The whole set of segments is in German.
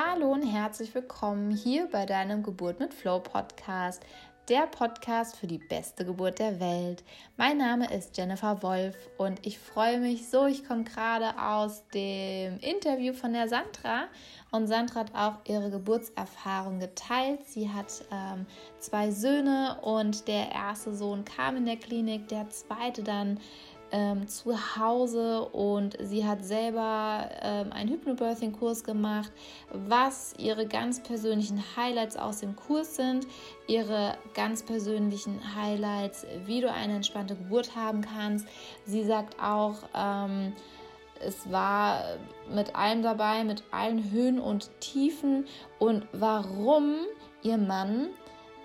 Hallo und herzlich willkommen hier bei deinem Geburt mit Flow Podcast, der Podcast für die beste Geburt der Welt. Mein Name ist Jennifer Wolf und ich freue mich so, ich komme gerade aus dem Interview von der Sandra und Sandra hat auch ihre Geburtserfahrung geteilt. Sie hat ähm, zwei Söhne und der erste Sohn kam in der Klinik, der zweite dann ähm, zu Hause und sie hat selber ähm, einen Hypnobirthing-Kurs gemacht, was ihre ganz persönlichen Highlights aus dem Kurs sind, ihre ganz persönlichen Highlights, wie du eine entspannte Geburt haben kannst. Sie sagt auch, ähm, es war mit allem dabei, mit allen Höhen und Tiefen und warum ihr Mann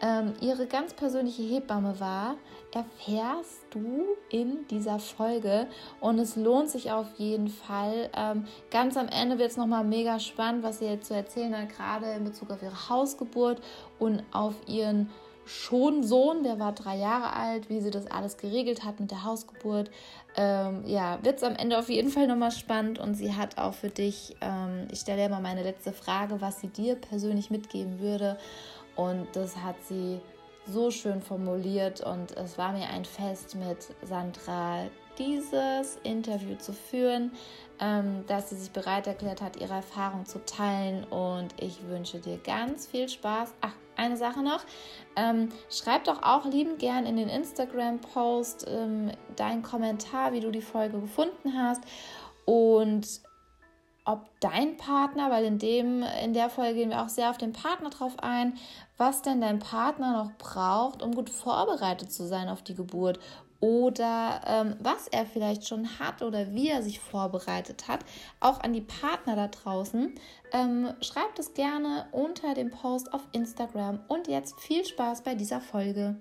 ähm, ihre ganz persönliche Hebamme war, erfährst du in dieser Folge und es lohnt sich auf jeden Fall. Ähm, ganz am Ende wird es nochmal mega spannend, was sie jetzt zu erzählen hat, gerade in Bezug auf ihre Hausgeburt und auf ihren schon Sohn, der war drei Jahre alt, wie sie das alles geregelt hat mit der Hausgeburt. Ähm, ja, wird es am Ende auf jeden Fall nochmal spannend und sie hat auch für dich, ähm, ich stelle ja mal meine letzte Frage, was sie dir persönlich mitgeben würde. Und das hat sie so schön formuliert und es war mir ein Fest mit Sandra dieses Interview zu führen, ähm, dass sie sich bereit erklärt hat, ihre Erfahrung zu teilen und ich wünsche dir ganz viel Spaß. Ach, eine Sache noch, ähm, schreib doch auch liebend gern in den Instagram-Post ähm, deinen Kommentar, wie du die Folge gefunden hast und ob dein Partner, weil in dem in der Folge gehen wir auch sehr auf den Partner drauf ein, was denn dein Partner noch braucht, um gut vorbereitet zu sein auf die Geburt oder ähm, was er vielleicht schon hat oder wie er sich vorbereitet hat, auch an die Partner da draußen. Ähm, schreibt es gerne unter dem Post auf Instagram und jetzt viel Spaß bei dieser Folge.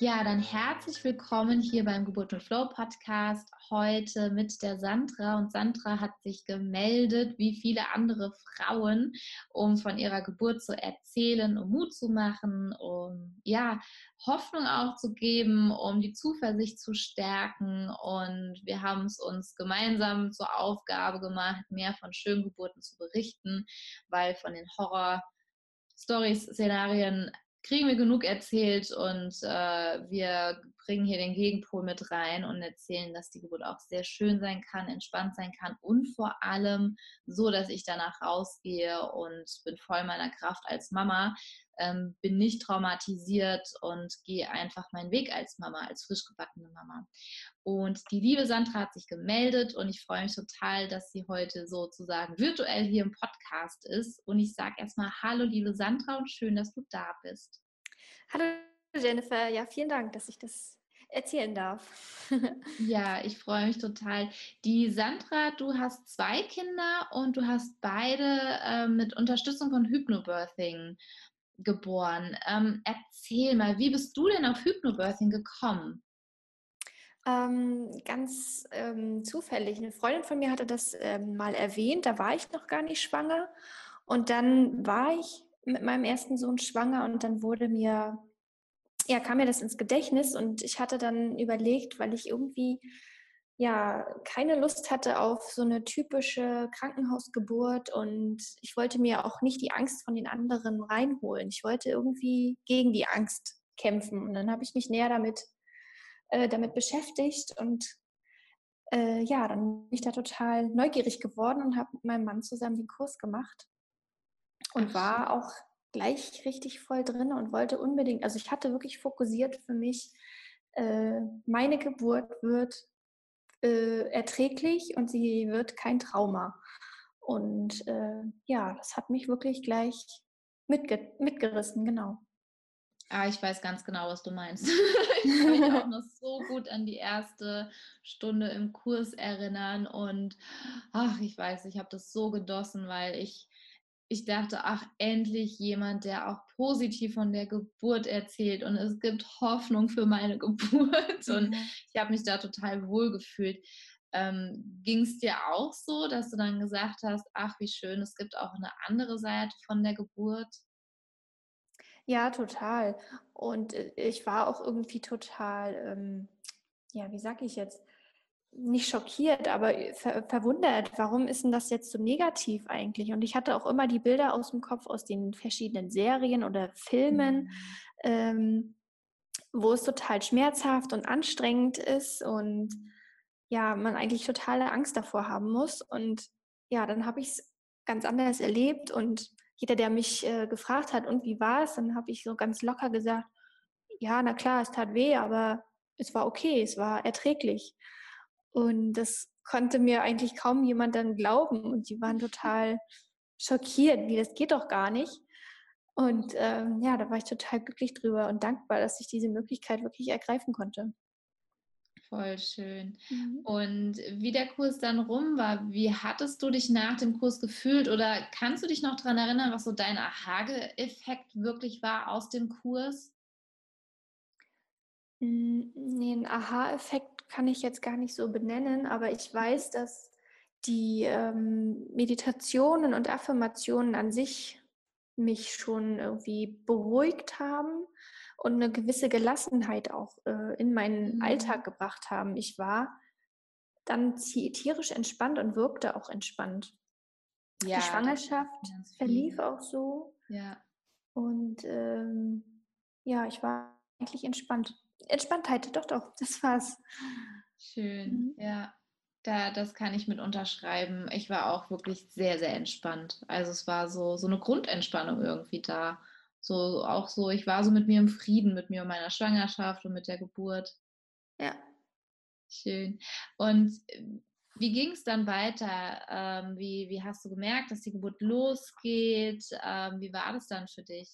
Ja, dann herzlich willkommen hier beim Geburt und Flow Podcast. Heute mit der Sandra. Und Sandra hat sich gemeldet, wie viele andere Frauen, um von ihrer Geburt zu erzählen, um Mut zu machen, um ja, Hoffnung auch zu geben, um die Zuversicht zu stärken. Und wir haben es uns gemeinsam zur Aufgabe gemacht, mehr von Schöngeburten zu berichten, weil von den Horror- Stories, Szenarien kriegen wir genug erzählt und äh, wir bringen hier den Gegenpol mit rein und erzählen, dass die Geburt auch sehr schön sein kann, entspannt sein kann und vor allem so, dass ich danach rausgehe und bin voll meiner Kraft als Mama, ähm, bin nicht traumatisiert und gehe einfach meinen Weg als Mama, als frisch gebackene Mama. Und die liebe Sandra hat sich gemeldet und ich freue mich total, dass sie heute sozusagen virtuell hier im Podcast ist. Und ich sage erstmal Hallo, liebe Sandra, und schön, dass du da bist. Hallo Jennifer, ja, vielen Dank, dass ich das erzählen darf. ja, ich freue mich total. Die Sandra, du hast zwei Kinder und du hast beide äh, mit Unterstützung von Hypnobirthing geboren. Ähm, erzähl mal, wie bist du denn auf Hypnobirthing gekommen? Ähm, ganz ähm, zufällig. Eine Freundin von mir hatte das ähm, mal erwähnt, da war ich noch gar nicht schwanger. Und dann war ich mit meinem ersten Sohn schwanger und dann wurde mir ja, kam mir das ins Gedächtnis und ich hatte dann überlegt, weil ich irgendwie ja keine Lust hatte auf so eine typische Krankenhausgeburt und ich wollte mir auch nicht die Angst von den anderen reinholen. Ich wollte irgendwie gegen die Angst kämpfen und dann habe ich mich näher damit, äh, damit beschäftigt und äh, ja, dann bin ich da total neugierig geworden und habe mit meinem Mann zusammen den Kurs gemacht und war auch gleich richtig voll drin und wollte unbedingt, also ich hatte wirklich fokussiert für mich, äh, meine Geburt wird äh, erträglich und sie wird kein Trauma. Und äh, ja, das hat mich wirklich gleich mitge mitgerissen, genau. Ah, ich weiß ganz genau, was du meinst. ich kann mich auch noch so gut an die erste Stunde im Kurs erinnern und ach, ich weiß, ich habe das so gedossen, weil ich ich dachte, ach, endlich jemand, der auch positiv von der Geburt erzählt und es gibt Hoffnung für meine Geburt. Und mhm. ich habe mich da total wohl gefühlt. Ähm, Ging es dir auch so, dass du dann gesagt hast, ach, wie schön, es gibt auch eine andere Seite von der Geburt? Ja, total. Und äh, ich war auch irgendwie total, ähm, ja, wie sag ich jetzt, nicht schockiert, aber ver verwundert, warum ist denn das jetzt so negativ eigentlich? Und ich hatte auch immer die Bilder aus dem Kopf aus den verschiedenen Serien oder Filmen, mhm. ähm, wo es total schmerzhaft und anstrengend ist und ja, man eigentlich totale Angst davor haben muss. Und ja, dann habe ich es ganz anders erlebt und jeder, der mich äh, gefragt hat, und wie war es, dann habe ich so ganz locker gesagt, ja, na klar, es tat weh, aber es war okay, es war erträglich. Und das konnte mir eigentlich kaum jemand dann glauben und die waren total schockiert, wie das geht doch gar nicht. Und ähm, ja, da war ich total glücklich drüber und dankbar, dass ich diese Möglichkeit wirklich ergreifen konnte. Voll schön. Mhm. Und wie der Kurs dann rum war, wie hattest du dich nach dem Kurs gefühlt oder kannst du dich noch daran erinnern, was so dein Aha-Effekt wirklich war aus dem Kurs? Nee, einen Aha-Effekt kann ich jetzt gar nicht so benennen, aber ich weiß, dass die ähm, Meditationen und Affirmationen an sich mich schon irgendwie beruhigt haben und eine gewisse Gelassenheit auch äh, in meinen mhm. Alltag gebracht haben. Ich war dann tierisch entspannt und wirkte auch entspannt. Ja, die Schwangerschaft verlief auch so. Ja. Und ähm, ja, ich war eigentlich entspannt. Entspanntheit, doch, doch, das war's. Schön, mhm. ja. Da, das kann ich mit unterschreiben. Ich war auch wirklich sehr, sehr entspannt. Also es war so, so eine Grundentspannung irgendwie da. So auch so, ich war so mit mir im Frieden, mit mir und meiner Schwangerschaft und mit der Geburt. Ja. Schön. Und äh, wie ging es dann weiter? Ähm, wie, wie hast du gemerkt, dass die Geburt losgeht? Ähm, wie war das dann für dich?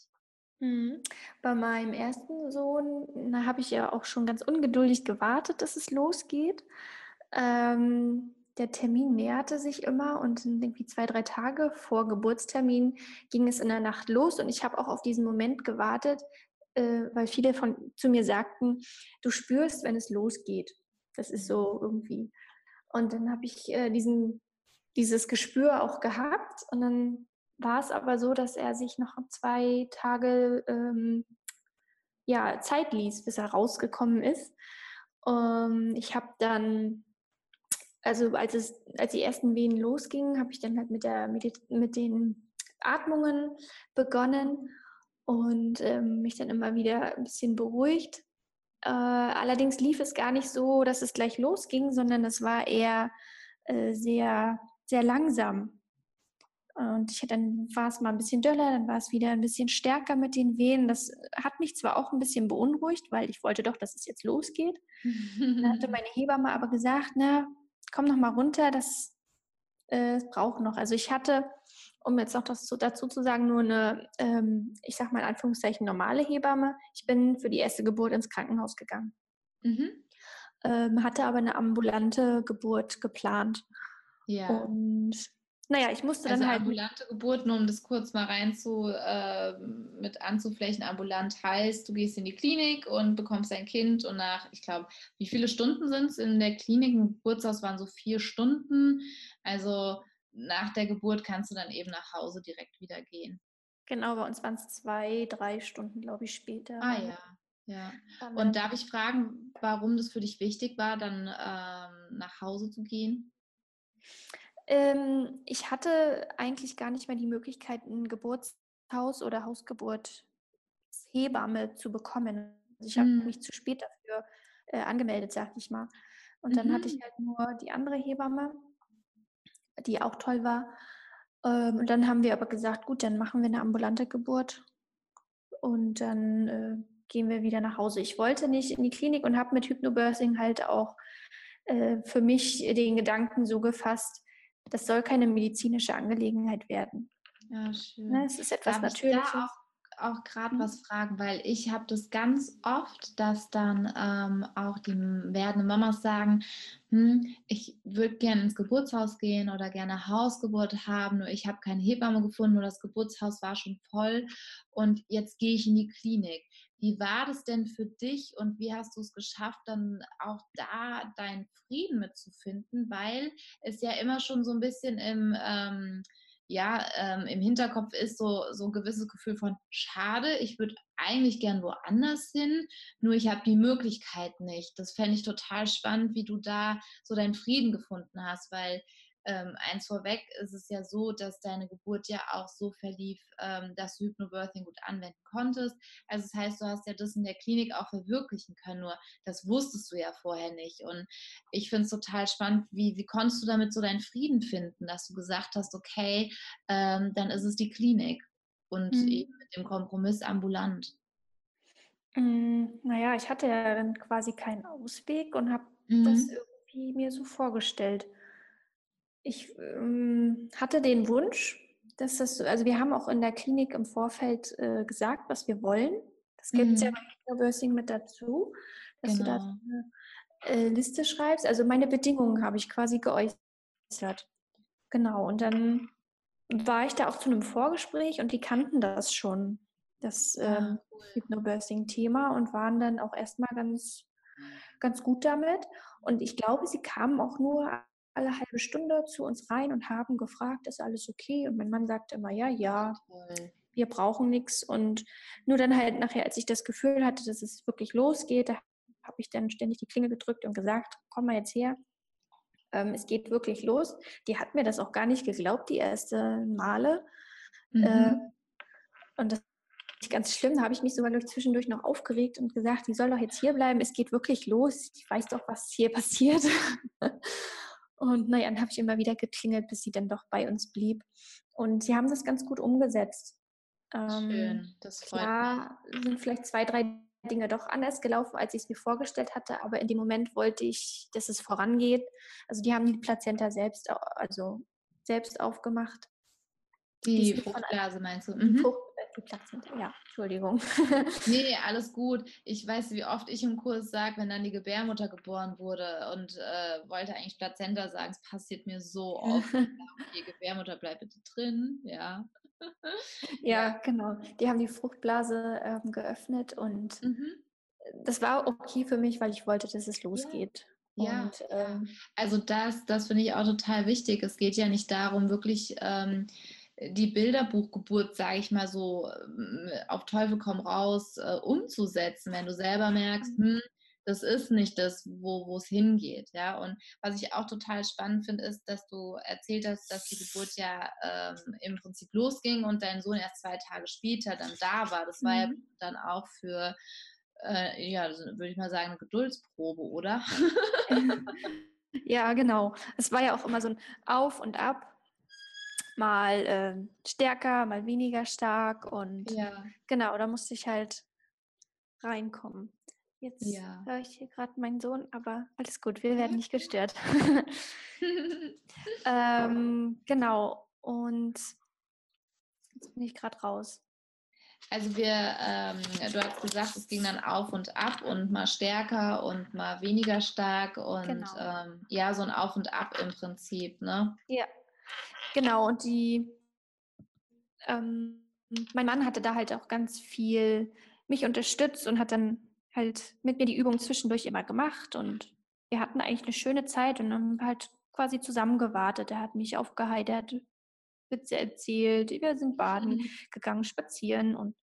Mhm. Bei meinem ersten Sohn habe ich ja auch schon ganz ungeduldig gewartet, dass es losgeht. Ähm, der Termin näherte sich immer und irgendwie zwei, drei Tage vor Geburtstermin ging es in der Nacht los und ich habe auch auf diesen Moment gewartet, äh, weil viele von zu mir sagten, du spürst, wenn es losgeht. Das ist so irgendwie. Und dann habe ich äh, diesen, dieses Gespür auch gehabt und dann war es aber so, dass er sich noch zwei Tage ähm, ja, Zeit ließ, bis er rausgekommen ist. Ähm, ich habe dann also als es, als die ersten Wehen losgingen, habe ich dann halt mit der mit, mit den Atmungen begonnen und ähm, mich dann immer wieder ein bisschen beruhigt. Äh, allerdings lief es gar nicht so, dass es gleich losging, sondern es war eher äh, sehr, sehr langsam. Und ich, dann war es mal ein bisschen döller, dann war es wieder ein bisschen stärker mit den Wehen. Das hat mich zwar auch ein bisschen beunruhigt, weil ich wollte doch, dass es jetzt losgeht. dann hatte meine Hebamme aber gesagt, na, komm noch mal runter, das äh, braucht noch. Also ich hatte, um jetzt noch das dazu zu sagen, nur eine, ähm, ich sag mal in Anführungszeichen, normale Hebamme. Ich bin für die erste Geburt ins Krankenhaus gegangen. Mhm. Ähm, hatte aber eine ambulante Geburt geplant. Ja. Und naja, ich musste also dann halt. ambulante Geburt, nur um das kurz mal rein zu, äh, mit anzuflächen, ambulant heißt, du gehst in die Klinik und bekommst dein Kind und nach, ich glaube, wie viele Stunden sind es in der Klinik? Im Geburtshaus waren so vier Stunden. Also nach der Geburt kannst du dann eben nach Hause direkt wieder gehen. Genau, bei uns waren es zwei, drei Stunden, glaube ich, später. Ah ja. Ja. Und darf ich fragen, warum das für dich wichtig war, dann ähm, nach Hause zu gehen? Ähm, ich hatte eigentlich gar nicht mehr die Möglichkeit, ein Geburtshaus oder Hausgeburt Hebamme zu bekommen. Also ich habe mhm. mich zu spät dafür äh, angemeldet, sag ich mal. Und dann mhm. hatte ich mhm. halt nur die andere Hebamme, die auch toll war. Ähm, und dann haben wir aber gesagt, gut, dann machen wir eine ambulante Geburt und dann äh, gehen wir wieder nach Hause. Ich wollte nicht in die Klinik und habe mit Hypnobirthing halt auch äh, für mich den Gedanken so gefasst, das soll keine medizinische Angelegenheit werden. Ja, schön. Ne, es ist etwas Darf Natürliches. Ich auch, auch gerade mhm. was fragen, weil ich habe das ganz oft, dass dann ähm, auch die werdenden Mamas sagen, hm, ich würde gerne ins Geburtshaus gehen oder gerne Hausgeburt haben, nur ich habe keine Hebamme gefunden, nur das Geburtshaus war schon voll und jetzt gehe ich in die Klinik. Wie war das denn für dich und wie hast du es geschafft, dann auch da deinen Frieden mitzufinden? Weil es ja immer schon so ein bisschen im, ähm, ja, ähm, im Hinterkopf ist so, so ein gewisses Gefühl von, schade, ich würde eigentlich gern woanders hin, nur ich habe die Möglichkeit nicht. Das fände ich total spannend, wie du da so deinen Frieden gefunden hast, weil ähm, eins vorweg ist es ja so, dass deine Geburt ja auch so verlief, ähm, dass du Hypnobirthing gut anwenden konntest. Also das heißt, du hast ja das in der Klinik auch verwirklichen können, nur das wusstest du ja vorher nicht. Und ich finde es total spannend, wie, wie konntest du damit so deinen Frieden finden, dass du gesagt hast, okay, ähm, dann ist es die Klinik und mhm. eben mit dem Kompromiss ambulant. Mm, naja, ich hatte ja dann quasi keinen Ausweg und habe mhm. das irgendwie mir so vorgestellt. Ich ähm, hatte den Wunsch, dass das, also wir haben auch in der Klinik im Vorfeld äh, gesagt, was wir wollen. Das gibt es mhm. ja beim Kinderbirthing mit dazu, dass genau. du da genau. eine äh, Liste schreibst. Also meine Bedingungen habe ich quasi geäußert. Genau, und dann war ich da auch zu einem Vorgespräch und die kannten das schon, das ah, ähm, cool. Hypnobirthing-Thema und waren dann auch erstmal ganz, ganz gut damit. Und ich glaube, sie kamen auch nur alle halbe Stunde zu uns rein und haben gefragt, ist alles okay? Und mein Mann sagte immer, ja, ja, wir brauchen nichts. Und nur dann halt nachher, als ich das Gefühl hatte, dass es wirklich losgeht, da habe ich dann ständig die Klingel gedrückt und gesagt, komm mal jetzt her. Ähm, es geht wirklich los. Die hat mir das auch gar nicht geglaubt, die erste Male. Mhm. Äh, und das ist ganz schlimm. Da habe ich mich sogar zwischendurch noch aufgeregt und gesagt, die soll doch jetzt hier bleiben. Es geht wirklich los. Ich weiß doch, was hier passiert. Und naja, dann habe ich immer wieder geklingelt, bis sie dann doch bei uns blieb. Und sie haben das ganz gut umgesetzt. Ähm, Schön, das freut klar mich. sind vielleicht zwei, drei Dinge doch anders gelaufen, als ich es mir vorgestellt hatte, aber in dem Moment wollte ich, dass es vorangeht. Also die haben die Plazenta selbst, also selbst aufgemacht. Die, die Fruchtblase meinst du? Mhm. Die Plazenta, ja, Entschuldigung. nee, alles gut. Ich weiß, wie oft ich im Kurs sage, wenn dann die Gebärmutter geboren wurde und äh, wollte eigentlich Plazenta sagen, es passiert mir so oft. die Gebärmutter bleibt bitte drin, ja. ja, genau. Die haben die Fruchtblase ähm, geöffnet und mhm. das war okay für mich, weil ich wollte, dass es losgeht. Ja, und, ähm, also das, das finde ich auch total wichtig. Es geht ja nicht darum, wirklich ähm, die Bilderbuchgeburt, sage ich mal so, ähm, auf Teufel komm raus, äh, umzusetzen, wenn du selber merkst, mhm. hm, das ist nicht das, wo es hingeht. Ja? Und was ich auch total spannend finde, ist, dass du erzählt hast, dass die Geburt ja ähm, im Prinzip losging und dein Sohn erst zwei Tage später dann da war. Das war mhm. ja dann auch für, äh, ja, würde ich mal sagen, eine Geduldsprobe, oder? ja, genau. Es war ja auch immer so ein Auf und Ab mal äh, stärker, mal weniger stark und ja. genau, da musste ich halt reinkommen. Jetzt ja. höre ich hier gerade meinen Sohn, aber alles gut, wir werden nicht gestört. ähm, genau, und jetzt bin ich gerade raus. Also wir, ähm, du hast gesagt, es ging dann auf und ab und mal stärker und mal weniger stark und genau. ähm, ja, so ein Auf und Ab im Prinzip, ne? Ja, Genau, und die, ähm, mein Mann hatte da halt auch ganz viel mich unterstützt und hat dann halt mit mir die Übung zwischendurch immer gemacht und wir hatten eigentlich eine schöne Zeit und haben halt quasi zusammen gewartet. Er hat mich aufgeheitert, Witze erzählt, wir sind baden mhm. gegangen, spazieren und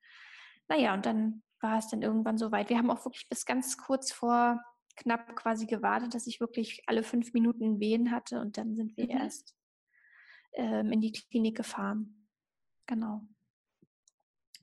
naja, und dann war es dann irgendwann soweit. Wir haben auch wirklich bis ganz kurz vor knapp quasi gewartet, dass ich wirklich alle fünf Minuten Wehen hatte und dann sind wir mhm. erst ähm, in die Klinik gefahren. Genau.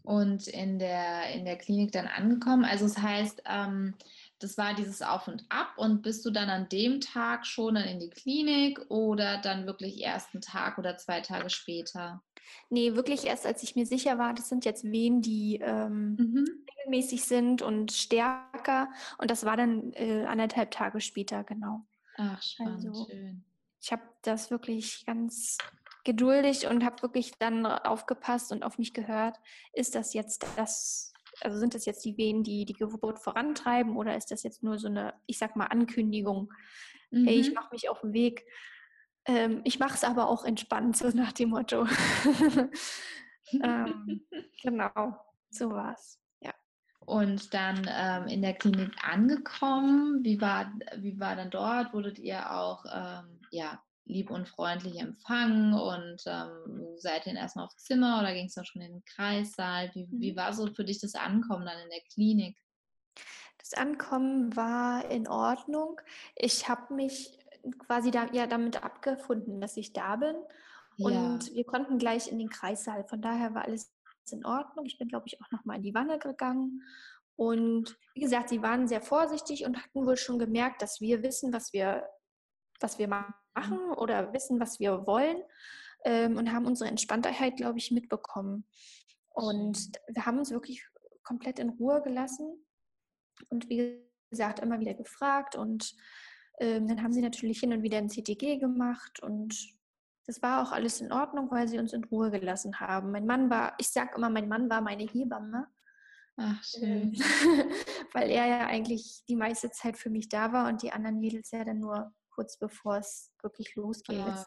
Und in der, in der Klinik dann angekommen. Also es das heißt, ähm, das war dieses Auf und Ab und bist du dann an dem Tag schon dann in die Klinik oder dann wirklich erst einen Tag oder zwei Tage später? Nee, wirklich erst als ich mir sicher war, das sind jetzt Wehen, die ähm, mhm. regelmäßig sind und stärker. Und das war dann äh, anderthalb Tage später, genau. Ach, spannend, also, schön. Ich habe das wirklich ganz geduldig und habe wirklich dann aufgepasst und auf mich gehört. Ist das jetzt das, also sind das jetzt die Wehen, die die Geburt vorantreiben oder ist das jetzt nur so eine, ich sag mal, Ankündigung? Mhm. Hey, ich mhm. mache mich auf den Weg. Ähm, ich mache es aber auch entspannt, so nach dem Motto. ähm, genau, so war's. Ja. Und dann ähm, in der Klinik angekommen, wie war, wie war dann dort? Wurdet ihr auch ähm, ja, lieb und freundlich empfangen und ähm, seid ihr erstmal aufs Zimmer oder ging es dann schon in den Kreissaal? Wie, wie mhm. war so für dich das Ankommen dann in der Klinik? Das Ankommen war in Ordnung. Ich habe mich quasi da, ja, damit abgefunden, dass ich da bin. Und ja. wir konnten gleich in den Kreissaal. Von daher war alles in Ordnung. Ich bin, glaube ich, auch nochmal in die Wanne gegangen. Und wie gesagt, sie waren sehr vorsichtig und hatten wohl schon gemerkt, dass wir wissen, was wir, was wir machen oder wissen, was wir wollen. Ähm, und haben unsere Entspanntheit, glaube ich, mitbekommen. Und wir haben uns wirklich komplett in Ruhe gelassen. Und wie gesagt, immer wieder gefragt. Und ähm, dann haben sie natürlich hin und wieder ein CTG gemacht. Und das war auch alles in Ordnung, weil sie uns in Ruhe gelassen haben. Mein Mann war, ich sage immer, mein Mann war meine Hebamme. Ach, schön. weil er ja eigentlich die meiste Zeit für mich da war und die anderen Mädels ja dann nur kurz bevor es wirklich losging, oh,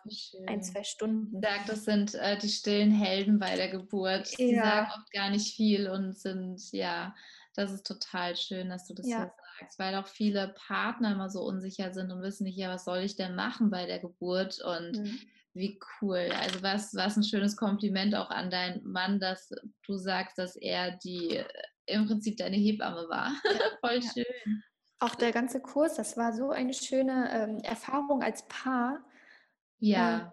ein, zwei Stunden. Sagt, das sind äh, die stillen Helden bei der Geburt. Die ja. sagen oft gar nicht viel und sind, ja, das ist total schön, dass du das ja. hier sagst, weil auch viele Partner immer so unsicher sind und wissen nicht, ja, was soll ich denn machen bei der Geburt und mhm wie cool. Also was, was ein schönes Kompliment auch an deinen Mann, dass du sagst, dass er die äh, im Prinzip deine Hebamme war. Voll schön. Ja. Auch der ganze Kurs, das war so eine schöne ähm, Erfahrung als Paar. Ja. Äh,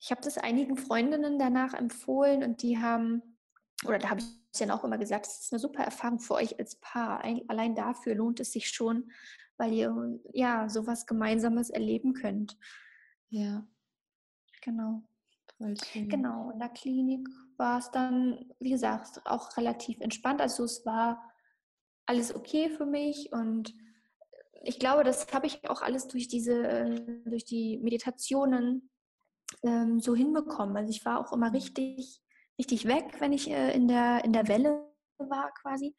ich habe das einigen Freundinnen danach empfohlen und die haben, oder da habe ich dann auch immer gesagt, es ist eine super Erfahrung für euch als Paar. Allein dafür lohnt es sich schon, weil ihr ja sowas Gemeinsames erleben könnt. Ja. Genau. Genau, in der Klinik war es dann, wie gesagt, auch relativ entspannt. Also es war alles okay für mich und ich glaube, das habe ich auch alles durch diese, durch die Meditationen ähm, so hinbekommen. Also ich war auch immer richtig, richtig weg, wenn ich äh, in, der, in der Welle war quasi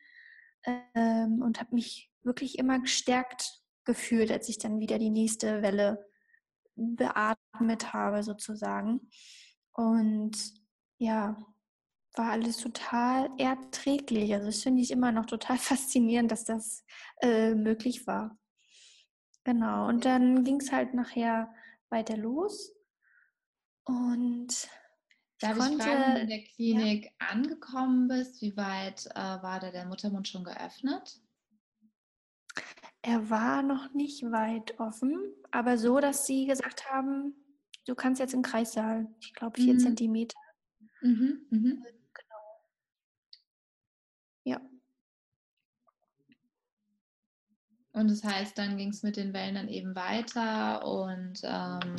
ähm, und habe mich wirklich immer gestärkt gefühlt, als ich dann wieder die nächste Welle beatmet habe sozusagen. Und ja, war alles total erträglich. Also das finde ich immer noch total faszinierend, dass das äh, möglich war. Genau. Und dann ging es halt nachher weiter los. Und Darf ich, konnte, fragen, wenn du in der Klinik ja. angekommen bist, wie weit äh, war da der Muttermund schon geöffnet? Er war noch nicht weit offen, aber so, dass sie gesagt haben, du kannst jetzt im Kreissaal, ich glaube vier mhm. Zentimeter. Mhm. Mhm. Genau. Ja. Und das heißt, dann ging es mit den Wellen dann eben weiter und ähm,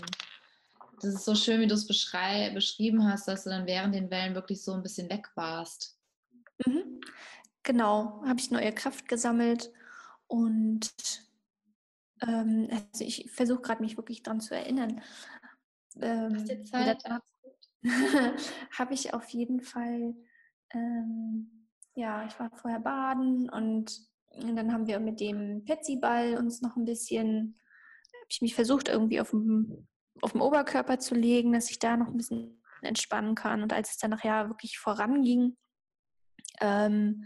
das ist so schön, wie du es beschrieben hast, dass du dann während den Wellen wirklich so ein bisschen weg warst. Mhm. Genau, habe ich neue Kraft gesammelt und ähm, also ich versuche gerade mich wirklich daran zu erinnern. Ähm, Zeit? habe ich auf jeden Fall, ähm, ja, ich war vorher baden und, und dann haben wir mit dem Petsyball uns noch ein bisschen, habe ich mich versucht irgendwie auf dem, auf dem Oberkörper zu legen, dass ich da noch ein bisschen entspannen kann. Und als es dann nachher wirklich voranging, ähm,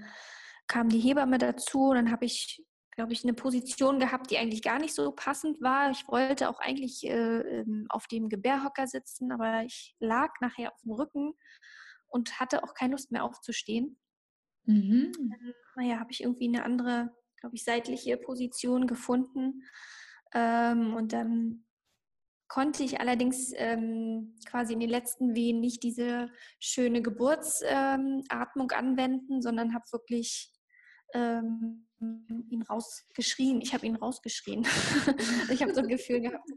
kam die Hebamme dazu und dann habe ich glaube ich, eine Position gehabt, die eigentlich gar nicht so passend war. Ich wollte auch eigentlich äh, ähm, auf dem Gebärhocker sitzen, aber ich lag nachher auf dem Rücken und hatte auch keine Lust mehr aufzustehen. Mhm. Dann, naja, habe ich irgendwie eine andere, glaube ich, seitliche Position gefunden. Ähm, und dann konnte ich allerdings ähm, quasi in den letzten Wehen nicht diese schöne Geburtsatmung ähm, anwenden, sondern habe wirklich ähm, ihn rausgeschrien. Ich habe ihn rausgeschrien. ich habe so ein Gefühl gehabt,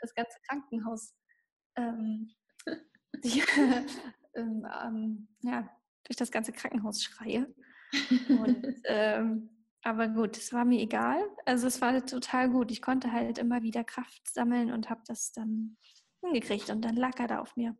das ganze Krankenhaus ähm, ich, ähm, ähm, ja, durch das ganze Krankenhaus schreie. Und, ähm, aber gut, es war mir egal. Also es war total gut. Ich konnte halt immer wieder Kraft sammeln und habe das dann hingekriegt und dann lag er da auf mir.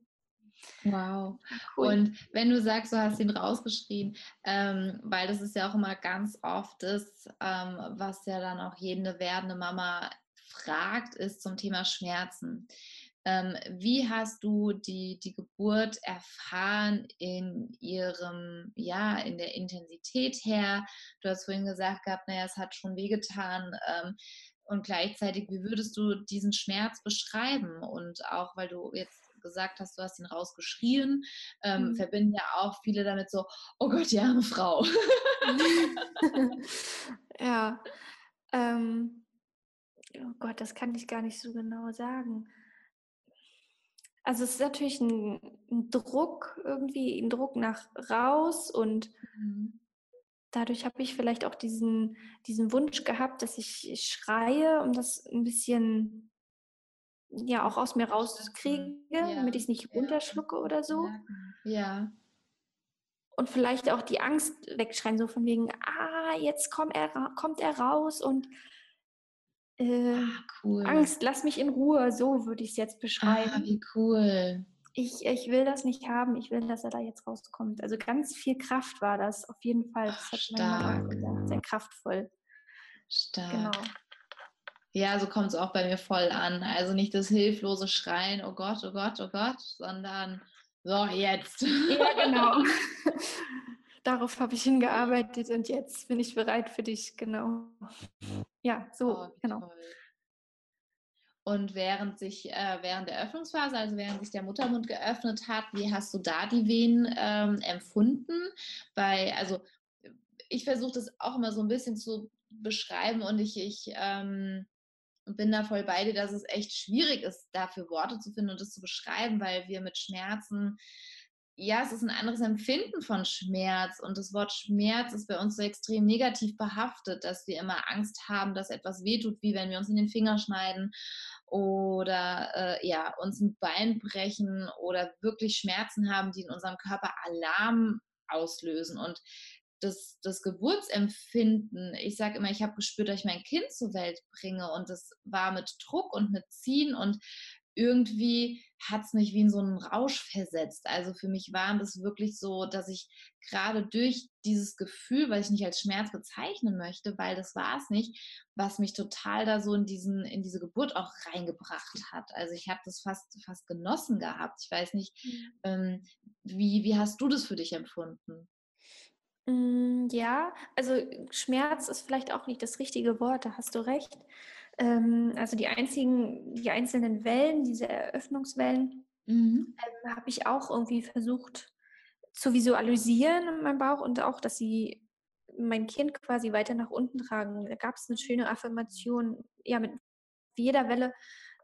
Wow. Cool. Und wenn du sagst, du hast ihn rausgeschrien, ähm, weil das ist ja auch immer ganz oft das, ähm, was ja dann auch jede werdende Mama fragt, ist zum Thema Schmerzen. Ähm, wie hast du die, die Geburt erfahren in ihrem, ja, in der Intensität her? Du hast vorhin gesagt gehabt, naja, es hat schon wehgetan. Ähm, und gleichzeitig, wie würdest du diesen Schmerz beschreiben? Und auch, weil du jetzt gesagt hast, du hast ihn rausgeschrien, ähm, mhm. verbinden ja auch viele damit so, oh Gott, die arme Frau. ja. Ähm, oh Gott, das kann ich gar nicht so genau sagen. Also es ist natürlich ein, ein Druck, irgendwie ein Druck nach raus und mhm. dadurch habe ich vielleicht auch diesen, diesen Wunsch gehabt, dass ich schreie, um das ein bisschen ja auch aus mir rauskriege, ja. damit ich es nicht runterschlucke ja. oder so. Ja. Und vielleicht auch die Angst wegschreien, so von wegen, ah, jetzt komm er, kommt er raus und äh, ah, cool. Angst, lass mich in Ruhe, so würde ich es jetzt beschreiben. Ah, wie cool. Ich, ich will das nicht haben, ich will, dass er da jetzt rauskommt. Also ganz viel Kraft war das, auf jeden Fall. Das hat Stark. gesagt, sehr kraftvoll. Stark. Genau. Ja, so kommt es auch bei mir voll an. Also nicht das hilflose Schreien, oh Gott, oh Gott, oh Gott, sondern so, jetzt. Ja, genau. Darauf habe ich hingearbeitet und jetzt bin ich bereit für dich, genau. Ja, so, oh, genau. Toll. Und während sich, äh, während der Öffnungsphase, also während sich der Muttermund geöffnet hat, wie hast du da die Wehen ähm, empfunden? Bei, also ich versuche das auch immer so ein bisschen zu beschreiben und ich, ich ähm, bin da voll bei dir, dass es echt schwierig ist, dafür Worte zu finden und das zu beschreiben, weil wir mit Schmerzen ja, es ist ein anderes Empfinden von Schmerz und das Wort Schmerz ist bei uns so extrem negativ behaftet, dass wir immer Angst haben, dass etwas wehtut, wie wenn wir uns in den Finger schneiden oder äh, ja, uns ein Bein brechen oder wirklich Schmerzen haben, die in unserem Körper Alarm auslösen. Und das, das Geburtsempfinden, ich sage immer, ich habe gespürt, dass ich mein Kind zur Welt bringe und das war mit Druck und mit Ziehen und irgendwie hat es mich wie in so einen Rausch versetzt. Also für mich war das wirklich so, dass ich gerade durch dieses Gefühl, was ich nicht als Schmerz bezeichnen möchte, weil das war es nicht, was mich total da so in, diesen, in diese Geburt auch reingebracht hat. Also ich habe das fast, fast genossen gehabt. Ich weiß nicht, mhm. ähm, wie, wie hast du das für dich empfunden? Mm, ja, also Schmerz ist vielleicht auch nicht das richtige Wort, da hast du recht. Ähm, also die einzigen, die einzelnen Wellen, diese Eröffnungswellen, mhm. ähm, habe ich auch irgendwie versucht zu visualisieren in meinem Bauch und auch, dass sie mein Kind quasi weiter nach unten tragen. Da gab es eine schöne Affirmation, ja, mit jeder Welle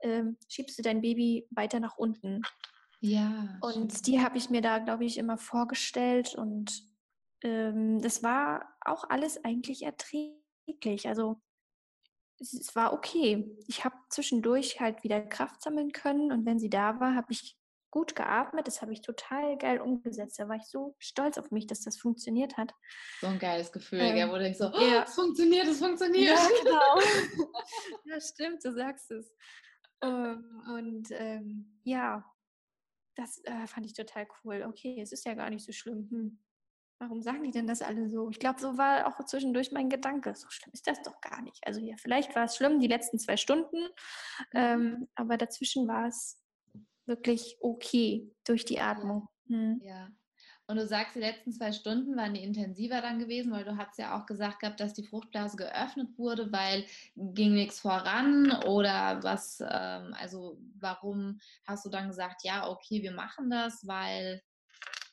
ähm, schiebst du dein Baby weiter nach unten. Ja. Und schön. die habe ich mir da, glaube ich, immer vorgestellt und ähm, das war auch alles eigentlich erträglich. Also es war okay. Ich habe zwischendurch halt wieder Kraft sammeln können und wenn sie da war, habe ich gut geatmet. Das habe ich total geil umgesetzt. Da war ich so stolz auf mich, dass das funktioniert hat. So ein geiles Gefühl, ähm, ja, wo du denkst so, oh, ja. es funktioniert, es funktioniert. Ja, genau. ja, stimmt, du sagst es. Ähm, und ähm, ja, das äh, fand ich total cool. Okay, es ist ja gar nicht so schlimm. Hm. Warum sagen die denn das alle so? Ich glaube, so war auch zwischendurch mein Gedanke. So schlimm ist das doch gar nicht. Also ja, vielleicht war es schlimm die letzten zwei Stunden, mhm. ähm, aber dazwischen war es wirklich okay durch die Atmung. Hm. Ja. Und du sagst, die letzten zwei Stunden waren die intensiver dann gewesen, weil du hast ja auch gesagt gehabt, dass die Fruchtblase geöffnet wurde, weil ging nichts voran oder was, ähm, also warum hast du dann gesagt, ja, okay, wir machen das, weil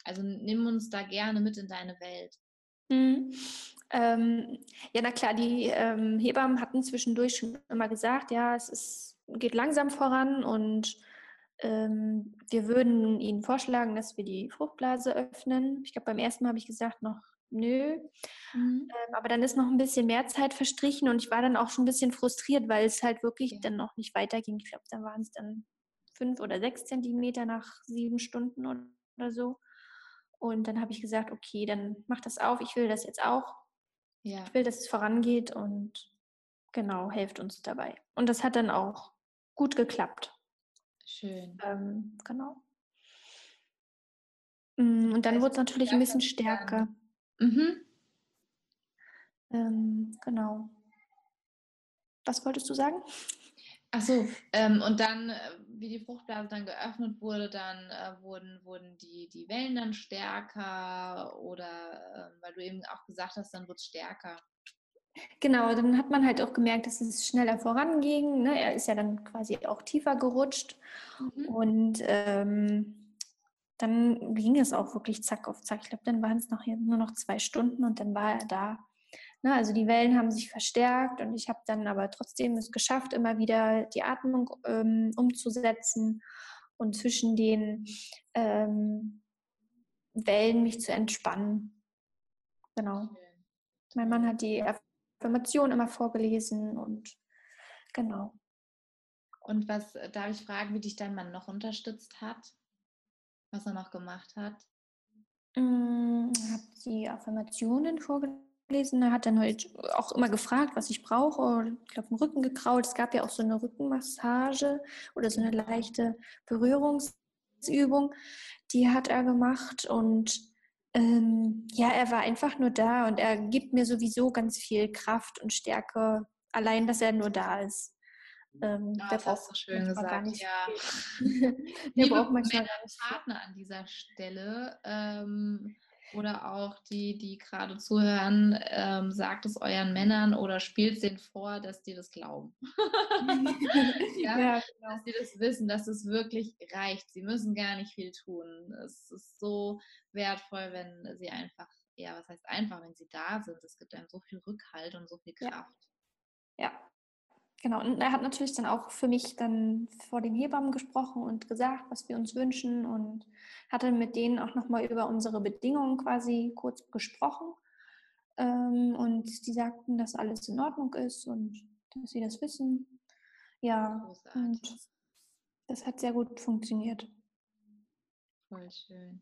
also nimm uns da gerne mit in deine Welt. Mhm. Ähm, ja, na klar, die ähm, Hebammen hatten zwischendurch schon immer gesagt, ja, es ist, geht langsam voran und ähm, wir würden ihnen vorschlagen, dass wir die Fruchtblase öffnen. Ich glaube, beim ersten Mal habe ich gesagt noch, nö. Mhm. Ähm, aber dann ist noch ein bisschen mehr Zeit verstrichen und ich war dann auch schon ein bisschen frustriert, weil es halt wirklich ja. dann noch nicht weiterging. Ich glaube, dann waren es dann fünf oder sechs Zentimeter nach sieben Stunden oder so. Und dann habe ich gesagt, okay, dann mach das auf, ich will das jetzt auch. Ja. Ich will, dass es vorangeht und genau, helft uns dabei. Und das hat dann auch gut geklappt. Schön. Ähm, genau. Mm, und dann wurde es natürlich ein bisschen stärker. Mhm. Ähm, genau. Was wolltest du sagen? Ach so, ähm, und dann, äh, wie die Fruchtblase dann geöffnet wurde, dann äh, wurden, wurden die, die Wellen dann stärker oder, äh, weil du eben auch gesagt hast, dann wird es stärker. Genau, dann hat man halt auch gemerkt, dass es schneller voranging. Ne? Er ist ja dann quasi auch tiefer gerutscht. Mhm. Und ähm, dann ging es auch wirklich zack auf zack. Ich glaube, dann waren es noch nur noch zwei Stunden und dann war er da. Ne? Also die Wellen haben sich verstärkt und ich habe dann aber trotzdem es geschafft, immer wieder die Atmung ähm, umzusetzen und zwischen den ähm, Wellen mich zu entspannen. Genau. Mein Mann hat die Affirmation immer vorgelesen und genau. Und was äh, darf ich fragen, wie dich dein Mann noch unterstützt hat? Was er noch gemacht hat? Hm, er hat die Affirmationen vorgelesen. Er hat dann halt auch immer gefragt, was ich brauche. Ich glaube, den Rücken gekraut. Es gab ja auch so eine Rückenmassage oder so eine leichte Berührungsübung. Die hat er gemacht und ähm, ja, er war einfach nur da und er gibt mir sowieso ganz viel Kraft und Stärke, allein, dass er nur da ist. Ähm, ja, das hast du schön gesagt. ja. der braucht manchmal Partner an dieser Stelle ähm, oder auch die, die gerade zuhören, ähm, sagt es euren Männern oder spielt es denen vor, dass die das glauben. ja, ja genau. Dass die das wissen, dass es wirklich reicht. Sie müssen gar nicht viel tun. Es ist so wertvoll, wenn sie einfach, ja, was heißt einfach, wenn sie da sind. Es gibt einem so viel Rückhalt und so viel Kraft. Ja. ja. Genau, und er hat natürlich dann auch für mich dann vor den Hebammen gesprochen und gesagt, was wir uns wünschen und hatte mit denen auch nochmal über unsere Bedingungen quasi kurz gesprochen. Ähm, und die sagten, dass alles in Ordnung ist und dass sie das wissen. Ja, und das hat sehr gut funktioniert. Voll schön.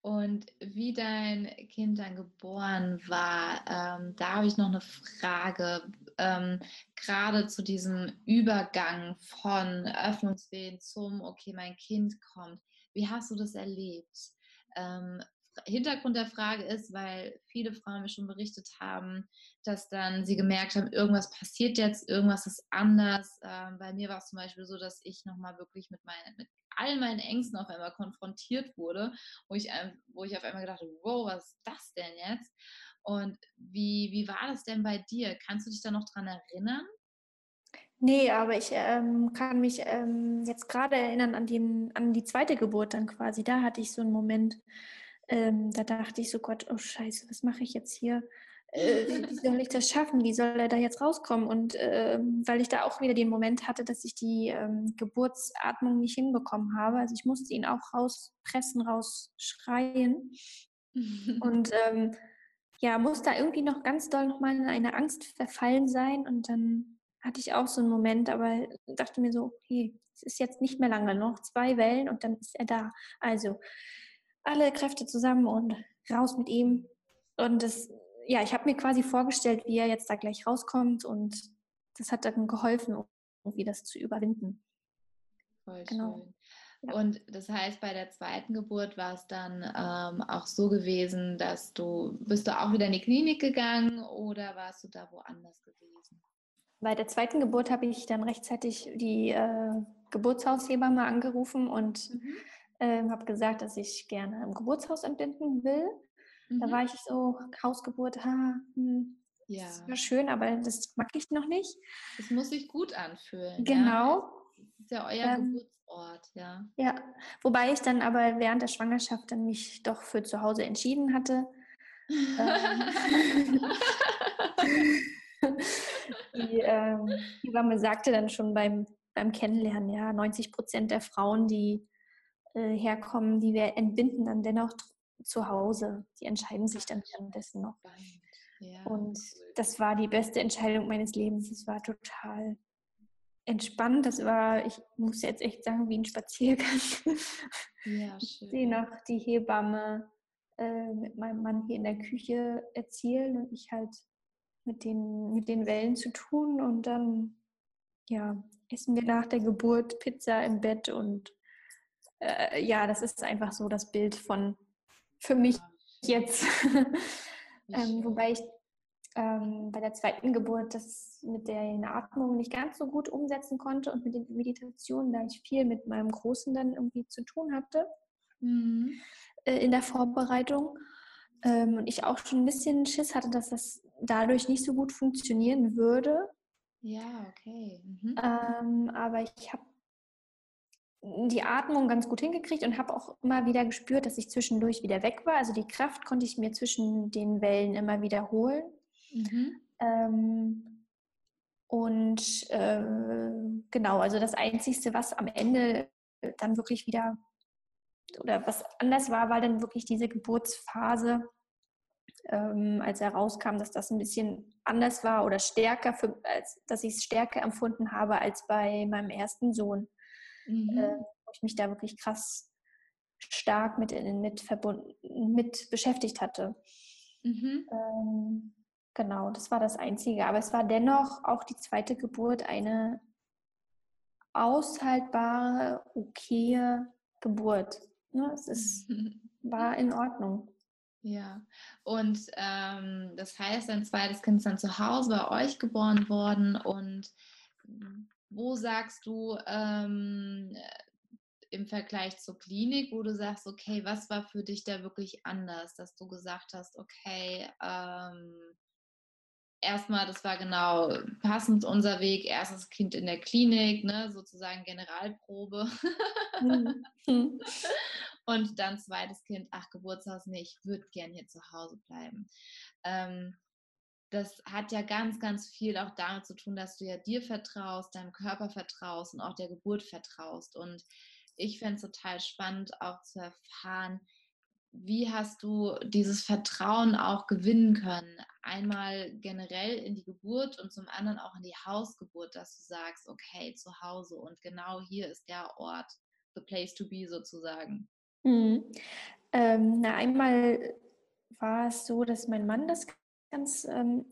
Und wie dein Kind dann geboren war, ähm, da habe ich noch eine Frage, ähm, gerade zu diesem Übergang von Öffnungswehen zum, okay, mein Kind kommt. Wie hast du das erlebt? Ähm, Hintergrund der Frage ist, weil viele Frauen mir schon berichtet haben, dass dann sie gemerkt haben, irgendwas passiert jetzt, irgendwas ist anders. Ähm, bei mir war es zum Beispiel so, dass ich nochmal wirklich mit, mein, mit all meinen Ängsten auf einmal konfrontiert wurde, wo ich, wo ich auf einmal gedacht habe, wow, was ist das denn jetzt? Und wie, wie war das denn bei dir? Kannst du dich da noch dran erinnern? Nee, aber ich ähm, kann mich ähm, jetzt gerade erinnern an, den, an die zweite Geburt dann quasi. Da hatte ich so einen Moment, ähm, da dachte ich so, Gott, oh Scheiße, was mache ich jetzt hier? Äh, wie soll ich das schaffen? Wie soll er da jetzt rauskommen? Und äh, weil ich da auch wieder den Moment hatte, dass ich die ähm, Geburtsatmung nicht hinbekommen habe. Also ich musste ihn auch rauspressen, rausschreien. und ähm, ja, muss da irgendwie noch ganz doll nochmal in eine Angst verfallen sein. Und dann hatte ich auch so einen Moment, aber dachte mir so, okay, es ist jetzt nicht mehr lange, noch zwei Wellen und dann ist er da. Also alle Kräfte zusammen und raus mit ihm. Und das ja, ich habe mir quasi vorgestellt, wie er jetzt da gleich rauskommt und das hat dann geholfen, irgendwie das zu überwinden. Voll genau. schön. Und das heißt, bei der zweiten Geburt war es dann ähm, auch so gewesen, dass du, bist du auch wieder in die Klinik gegangen oder warst du da woanders gewesen? Bei der zweiten Geburt habe ich dann rechtzeitig die äh, Geburtshaushebamme angerufen und mhm. äh, habe gesagt, dass ich gerne im Geburtshaus entbinden will. Mhm. Da war ich so, Hausgeburt, ha, hm, ja. Das war schön, aber das mag ich noch nicht. Es muss sich gut anfühlen. Genau. Ja? Das ist ja euer ähm, Geburtsort, ja. Ja, wobei ich dann aber während der Schwangerschaft dann mich doch für zu Hause entschieden hatte. Ähm, die ähm, Hebamme sagte dann schon beim, beim Kennenlernen, ja, 90 Prozent der Frauen, die äh, herkommen, die wir entbinden dann dennoch zu Hause. Die entscheiden sich dann währenddessen noch. Ja, und das war die beste Entscheidung meines Lebens. Es war total entspannt. Das war, ich muss jetzt echt sagen, wie ein Spaziergang. Ja. Ich sehe noch die Hebamme äh, mit meinem Mann hier in der Küche erzählen und ich halt mit den, mit den Wellen zu tun. Und dann, ja, essen wir nach der Geburt Pizza im Bett und äh, ja, das ist einfach so das Bild von für mich jetzt. ähm, wobei ich ähm, bei der zweiten Geburt das mit der Atmung nicht ganz so gut umsetzen konnte und mit den Meditationen, da ich viel mit meinem Großen dann irgendwie zu tun hatte mhm. äh, in der Vorbereitung. Ähm, und ich auch schon ein bisschen Schiss hatte, dass das dadurch nicht so gut funktionieren würde. Ja, okay. Mhm. Ähm, aber ich habe die Atmung ganz gut hingekriegt und habe auch immer wieder gespürt, dass ich zwischendurch wieder weg war. Also die Kraft konnte ich mir zwischen den Wellen immer wiederholen. Mhm. Ähm, und äh, genau, also das Einzige, was am Ende dann wirklich wieder oder was anders war, war dann wirklich diese Geburtsphase, ähm, als er rauskam, dass das ein bisschen anders war oder stärker, für, als, dass ich es stärker empfunden habe als bei meinem ersten Sohn. Mhm. Äh, wo ich mich da wirklich krass stark mit, mit, verbunden, mit beschäftigt hatte. Mhm. Ähm, genau, das war das Einzige. Aber es war dennoch auch die zweite Geburt eine aushaltbare, okaye Geburt. Ne? Es ist, war in Ordnung. Ja, und ähm, das heißt, dein zweites Kind ist dann zu Hause bei euch geboren worden. Und wo sagst du ähm, im Vergleich zur Klinik, wo du sagst, okay, was war für dich da wirklich anders, dass du gesagt hast, okay, ähm, erstmal, das war genau passend unser Weg, erstes Kind in der Klinik, ne, sozusagen Generalprobe. Mhm. Und dann zweites Kind, ach, Geburtshaus, nee, ich würde gern hier zu Hause bleiben. Ähm, das hat ja ganz, ganz viel auch damit zu tun, dass du ja dir vertraust, deinem Körper vertraust und auch der Geburt vertraust. Und ich fände es total spannend, auch zu erfahren, wie hast du dieses Vertrauen auch gewinnen können? Einmal generell in die Geburt und zum anderen auch in die Hausgeburt, dass du sagst, okay, zu Hause und genau hier ist der Ort, the place to be sozusagen. Mhm. Ähm, na, einmal war es so, dass mein Mann das ganz ähm,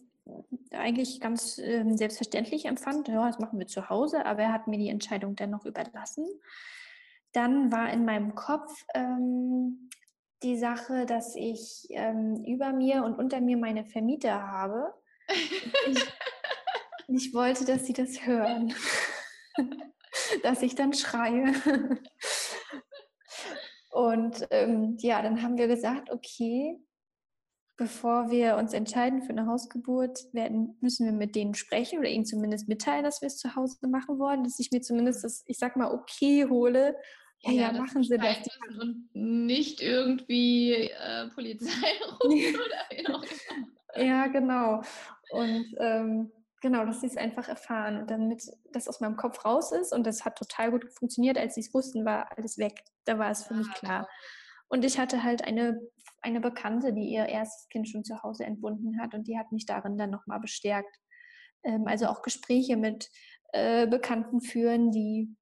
eigentlich ganz ähm, selbstverständlich empfand. Ja, das machen wir zu Hause, aber er hat mir die Entscheidung dennoch überlassen. Dann war in meinem Kopf ähm, die Sache, dass ich ähm, über mir und unter mir meine Vermieter habe. Ich, ich wollte, dass sie das hören, dass ich dann schreie. Und ähm, ja, dann haben wir gesagt, okay, bevor wir uns entscheiden für eine Hausgeburt, werden, müssen wir mit denen sprechen oder ihnen zumindest mitteilen, dass wir es zu Hause machen wollen, dass ich mir zumindest das, ich sag mal, okay hole. Ja, ja, ja machen sie das. Und nicht irgendwie äh, Polizei rufen oder Ja, genau. Und ähm, Genau, dass sie es einfach erfahren und damit das aus meinem Kopf raus ist. Und das hat total gut funktioniert. Als sie es wussten, war alles weg. Da war es für mich ah, klar. Und ich hatte halt eine, eine Bekannte, die ihr erstes Kind schon zu Hause entbunden hat und die hat mich darin dann nochmal bestärkt. Ähm, also auch Gespräche mit äh, Bekannten führen, die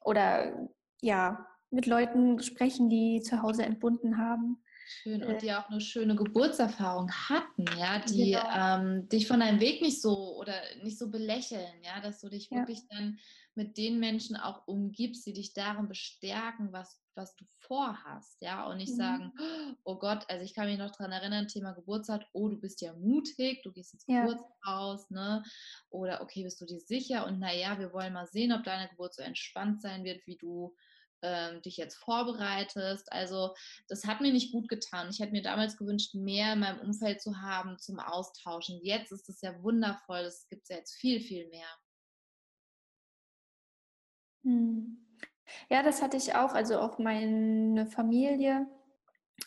oder ja, mit Leuten sprechen, die zu Hause entbunden haben. Schön und die auch eine schöne Geburtserfahrung hatten, ja, die genau. ähm, dich von deinem Weg nicht so oder nicht so belächeln, ja, dass du dich ja. wirklich dann mit den Menschen auch umgibst, die dich darin bestärken, was, was du vorhast, ja, und nicht mhm. sagen, oh Gott, also ich kann mich noch daran erinnern, Thema Geburtstag, oh, du bist ja mutig, du gehst ins ja. Geburtshaus, ne, oder okay, bist du dir sicher und naja, wir wollen mal sehen, ob deine Geburt so entspannt sein wird, wie du ähm, dich jetzt vorbereitest. Also das hat mir nicht gut getan. Ich hätte mir damals gewünscht, mehr in meinem Umfeld zu haben zum Austauschen. Jetzt ist es ja wundervoll. Es gibt ja jetzt viel, viel mehr. Hm. Ja, das hatte ich auch. Also auch meine Familie,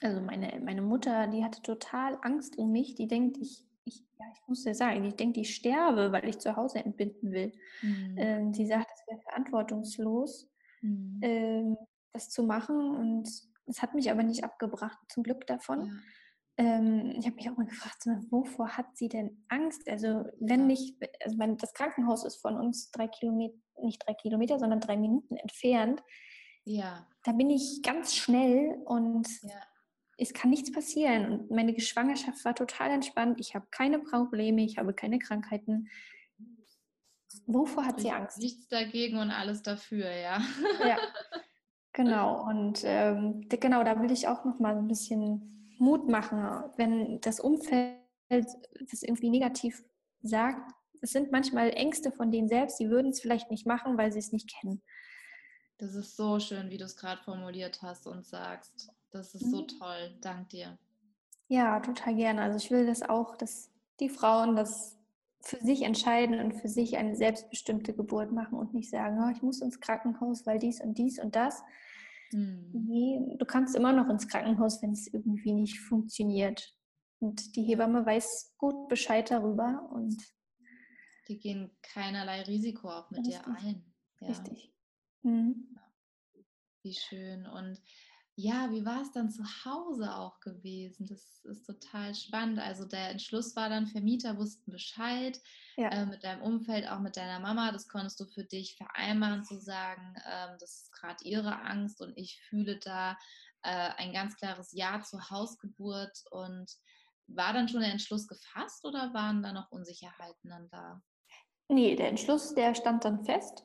also meine, meine Mutter, die hatte total Angst um mich. Die denkt, ich, ich, ja, ich muss ja sagen, die denkt, ich sterbe, weil ich zu Hause entbinden will. Mhm. Ähm, sie sagt, es wäre verantwortungslos mhm. ähm, das zu machen. Und es hat mich aber nicht abgebracht, zum Glück davon. Ja. Ähm, ich habe mich auch mal gefragt, wovor hat sie denn Angst? Also wenn ja. nicht, also mein, das Krankenhaus ist von uns drei Kilometer, nicht drei Kilometer, sondern drei Minuten entfernt. Ja. Da bin ich ganz schnell und ja. es kann nichts passieren. Und meine Schwangerschaft war total entspannt. Ich habe keine Probleme, ich habe keine Krankheiten. Wovor hat sie Angst? Nichts dagegen und alles dafür, ja. Ja, genau. Und ähm, genau, da will ich auch noch mal ein bisschen Mut machen, wenn das Umfeld das irgendwie negativ sagt. Es sind manchmal Ängste von denen selbst, sie würden es vielleicht nicht machen, weil sie es nicht kennen. Das ist so schön, wie du es gerade formuliert hast und sagst. Das ist mhm. so toll. Dank dir. Ja, total gerne. Also ich will das auch, dass die Frauen das für sich entscheiden und für sich eine selbstbestimmte Geburt machen und nicht sagen, oh, ich muss ins Krankenhaus, weil dies und dies und das. Mhm. Nee, du kannst immer noch ins Krankenhaus, wenn es irgendwie nicht funktioniert. Und die Hebamme weiß gut Bescheid darüber und die gehen keinerlei Risiko auch mit Richtig. dir ein. Ja. Richtig. Mhm. Wie schön. Und ja, wie war es dann zu Hause auch gewesen? Das ist total spannend. Also der Entschluss war dann, Vermieter wussten Bescheid, ja. äh, mit deinem Umfeld, auch mit deiner Mama. Das konntest du für dich vereinbaren, zu sagen, äh, das ist gerade ihre Angst und ich fühle da äh, ein ganz klares Ja zur Hausgeburt. Und war dann schon der Entschluss gefasst oder waren da noch Unsicherheiten dann da? Nee, der Entschluss, der stand dann fest.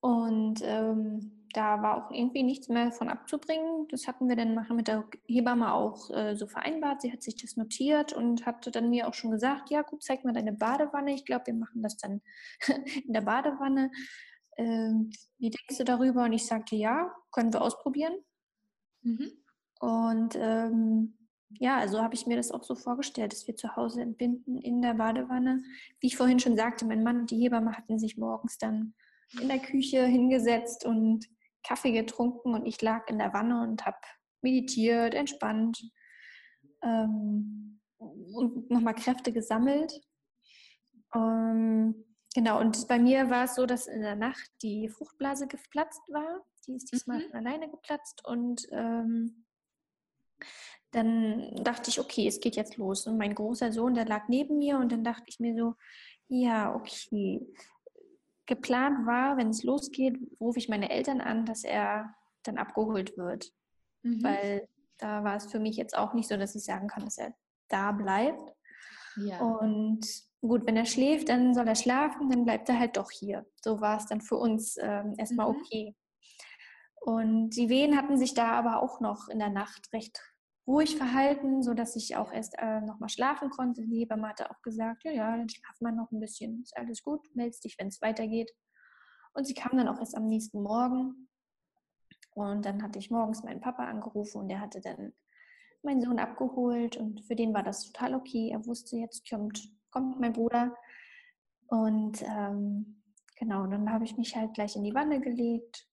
Und ähm, da war auch irgendwie nichts mehr von abzubringen. Das hatten wir dann nachher mit der Hebamme auch äh, so vereinbart. Sie hat sich das notiert und hat dann mir auch schon gesagt, ja gut, zeig mal deine Badewanne. Ich glaube, wir machen das dann in der Badewanne. Ähm, wie denkst du darüber? Und ich sagte, ja, können wir ausprobieren. Mhm. Und ähm, ja, also habe ich mir das auch so vorgestellt, dass wir zu Hause entbinden in der Badewanne. Wie ich vorhin schon sagte, mein Mann und die Hebamme hatten sich morgens dann in der Küche hingesetzt und Kaffee getrunken und ich lag in der Wanne und habe meditiert, entspannt ähm, und nochmal Kräfte gesammelt. Ähm, genau, und bei mir war es so, dass in der Nacht die Fruchtblase geplatzt war. Die ist diesmal mhm. alleine geplatzt und ähm, dann dachte ich, okay, es geht jetzt los. Und mein großer Sohn, der lag neben mir und dann dachte ich mir so, ja, okay. Geplant war, wenn es losgeht, rufe ich meine Eltern an, dass er dann abgeholt wird. Mhm. Weil da war es für mich jetzt auch nicht so, dass ich sagen kann, dass er da bleibt. Ja. Und gut, wenn er schläft, dann soll er schlafen, dann bleibt er halt doch hier. So war es dann für uns ähm, erstmal mhm. okay. Und die Wehen hatten sich da aber auch noch in der Nacht recht ruhig verhalten, sodass ich auch erst äh, nochmal schlafen konnte. Die Hebamme hatte auch gesagt, ja, ja, dann schlafen wir noch ein bisschen, ist alles gut, meldest dich, wenn es weitergeht. Und sie kam dann auch erst am nächsten Morgen. Und dann hatte ich morgens meinen Papa angerufen und der hatte dann meinen Sohn abgeholt und für den war das total okay. Er wusste, jetzt kommt, kommt mein Bruder. Und ähm, genau, dann habe ich mich halt gleich in die Wanne gelegt.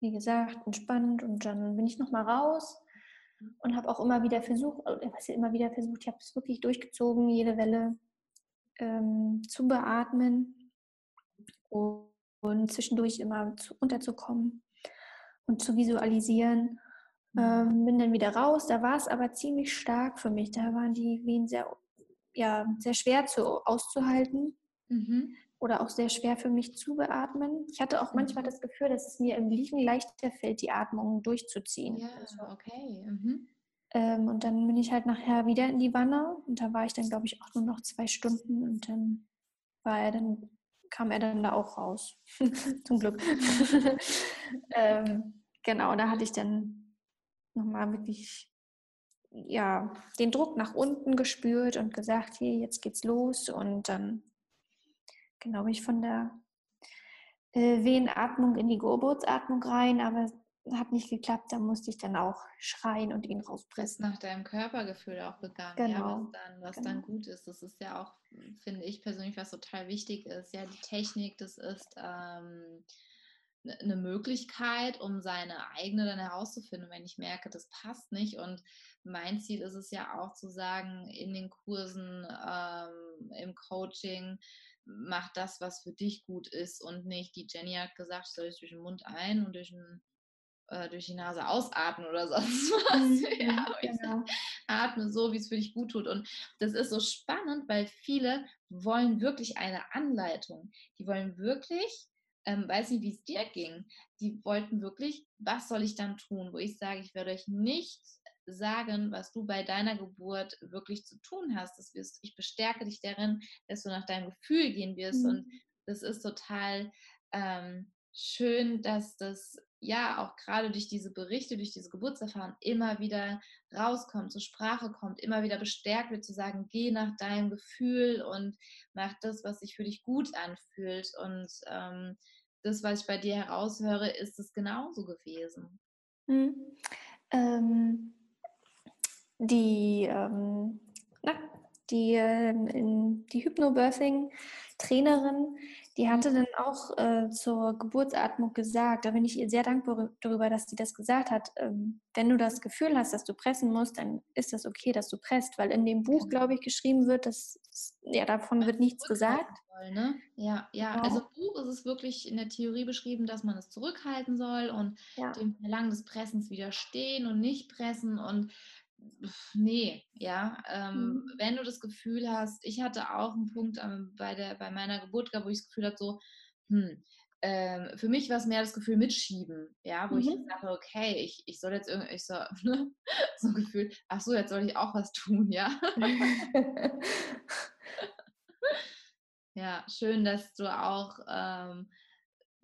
Wie gesagt, entspannt und dann bin ich nochmal raus und habe auch immer wieder versucht, äh, was immer wieder versucht, ich habe es wirklich durchgezogen, jede Welle ähm, zu beatmen und, und zwischendurch immer zu, unterzukommen und zu visualisieren. Mhm. Ähm, bin dann wieder raus, da war es aber ziemlich stark für mich. Da waren die Wehen sehr, ja, sehr schwer zu, auszuhalten. Mhm oder auch sehr schwer für mich zu beatmen. Ich hatte auch manchmal mhm. das Gefühl, dass es mir im Liegen leichter fällt, die Atmung durchzuziehen. Ja, also, okay. Mhm. Ähm, und dann bin ich halt nachher wieder in die Wanne und da war ich dann, glaube ich, auch nur noch zwei Stunden und dann war er dann, kam er dann da auch raus. Zum Glück. ähm, genau, da hatte ich dann nochmal wirklich ja, den Druck nach unten gespürt und gesagt, hier, jetzt geht's los und dann genau, bin ich von der äh, Wehenatmung in die Geburtsatmung rein, aber hat nicht geklappt, da musste ich dann auch schreien und ihn rauspressen. Nach deinem Körpergefühl auch gegangen, genau. ja, was, dann, was genau. dann gut ist. Das ist ja auch, finde ich persönlich, was total wichtig ist. Ja, die Technik, das ist ähm, eine Möglichkeit, um seine eigene dann herauszufinden, wenn ich merke, das passt nicht. Und mein Ziel ist es ja auch zu sagen, in den Kursen, ähm, im Coaching, mach das, was für dich gut ist und nicht, die Jenny hat gesagt, soll ich durch den Mund ein und durch, den, äh, durch die Nase ausatmen oder sonst was. Mhm, ja, genau. atme so, wie es für dich gut tut. Und das ist so spannend, weil viele wollen wirklich eine Anleitung. Die wollen wirklich, ähm, weiß nicht, wie es dir ging, die wollten wirklich, was soll ich dann tun, wo ich sage, ich werde euch nicht sagen, was du bei deiner Geburt wirklich zu tun hast. Das wirst, ich bestärke dich darin, dass du nach deinem Gefühl gehen wirst. Mhm. Und das ist total ähm, schön, dass das ja auch gerade durch diese Berichte, durch diese Geburtserfahrung immer wieder rauskommt, zur Sprache kommt, immer wieder bestärkt wird zu sagen, geh nach deinem Gefühl und mach das, was sich für dich gut anfühlt. Und ähm, das, was ich bei dir heraushöre, ist es genauso gewesen. Ähm, die, ähm, na, die, äh, die Hypnobirthing-Trainerin, die hatte mhm. dann auch äh, zur Geburtsatmung gesagt, da bin ich ihr sehr dankbar darüber, dass sie das gesagt hat. Ähm, wenn du das Gefühl hast, dass du pressen musst, dann ist das okay, dass du presst, weil in dem Buch, glaube ich, geschrieben wird, dass ja davon wird nichts gesagt. Soll, ne? Ja, ja. Genau. Also im Buch ist es wirklich in der Theorie beschrieben, dass man es zurückhalten soll und ja. dem Verlangen des Pressens widerstehen und nicht pressen und nee, ja. Ähm, mhm. Wenn du das Gefühl hast, ich hatte auch einen Punkt ähm, bei, der, bei meiner Geburt, wo ich das Gefühl hatte, so, hm, ähm, für mich war es mehr das Gefühl mitschieben, ja, wo mhm. ich dachte, okay, ich, ich soll jetzt irgendwie, ich so, ne, so ein Gefühl, ach so, jetzt soll ich auch was tun, ja. ja, schön, dass du auch ähm,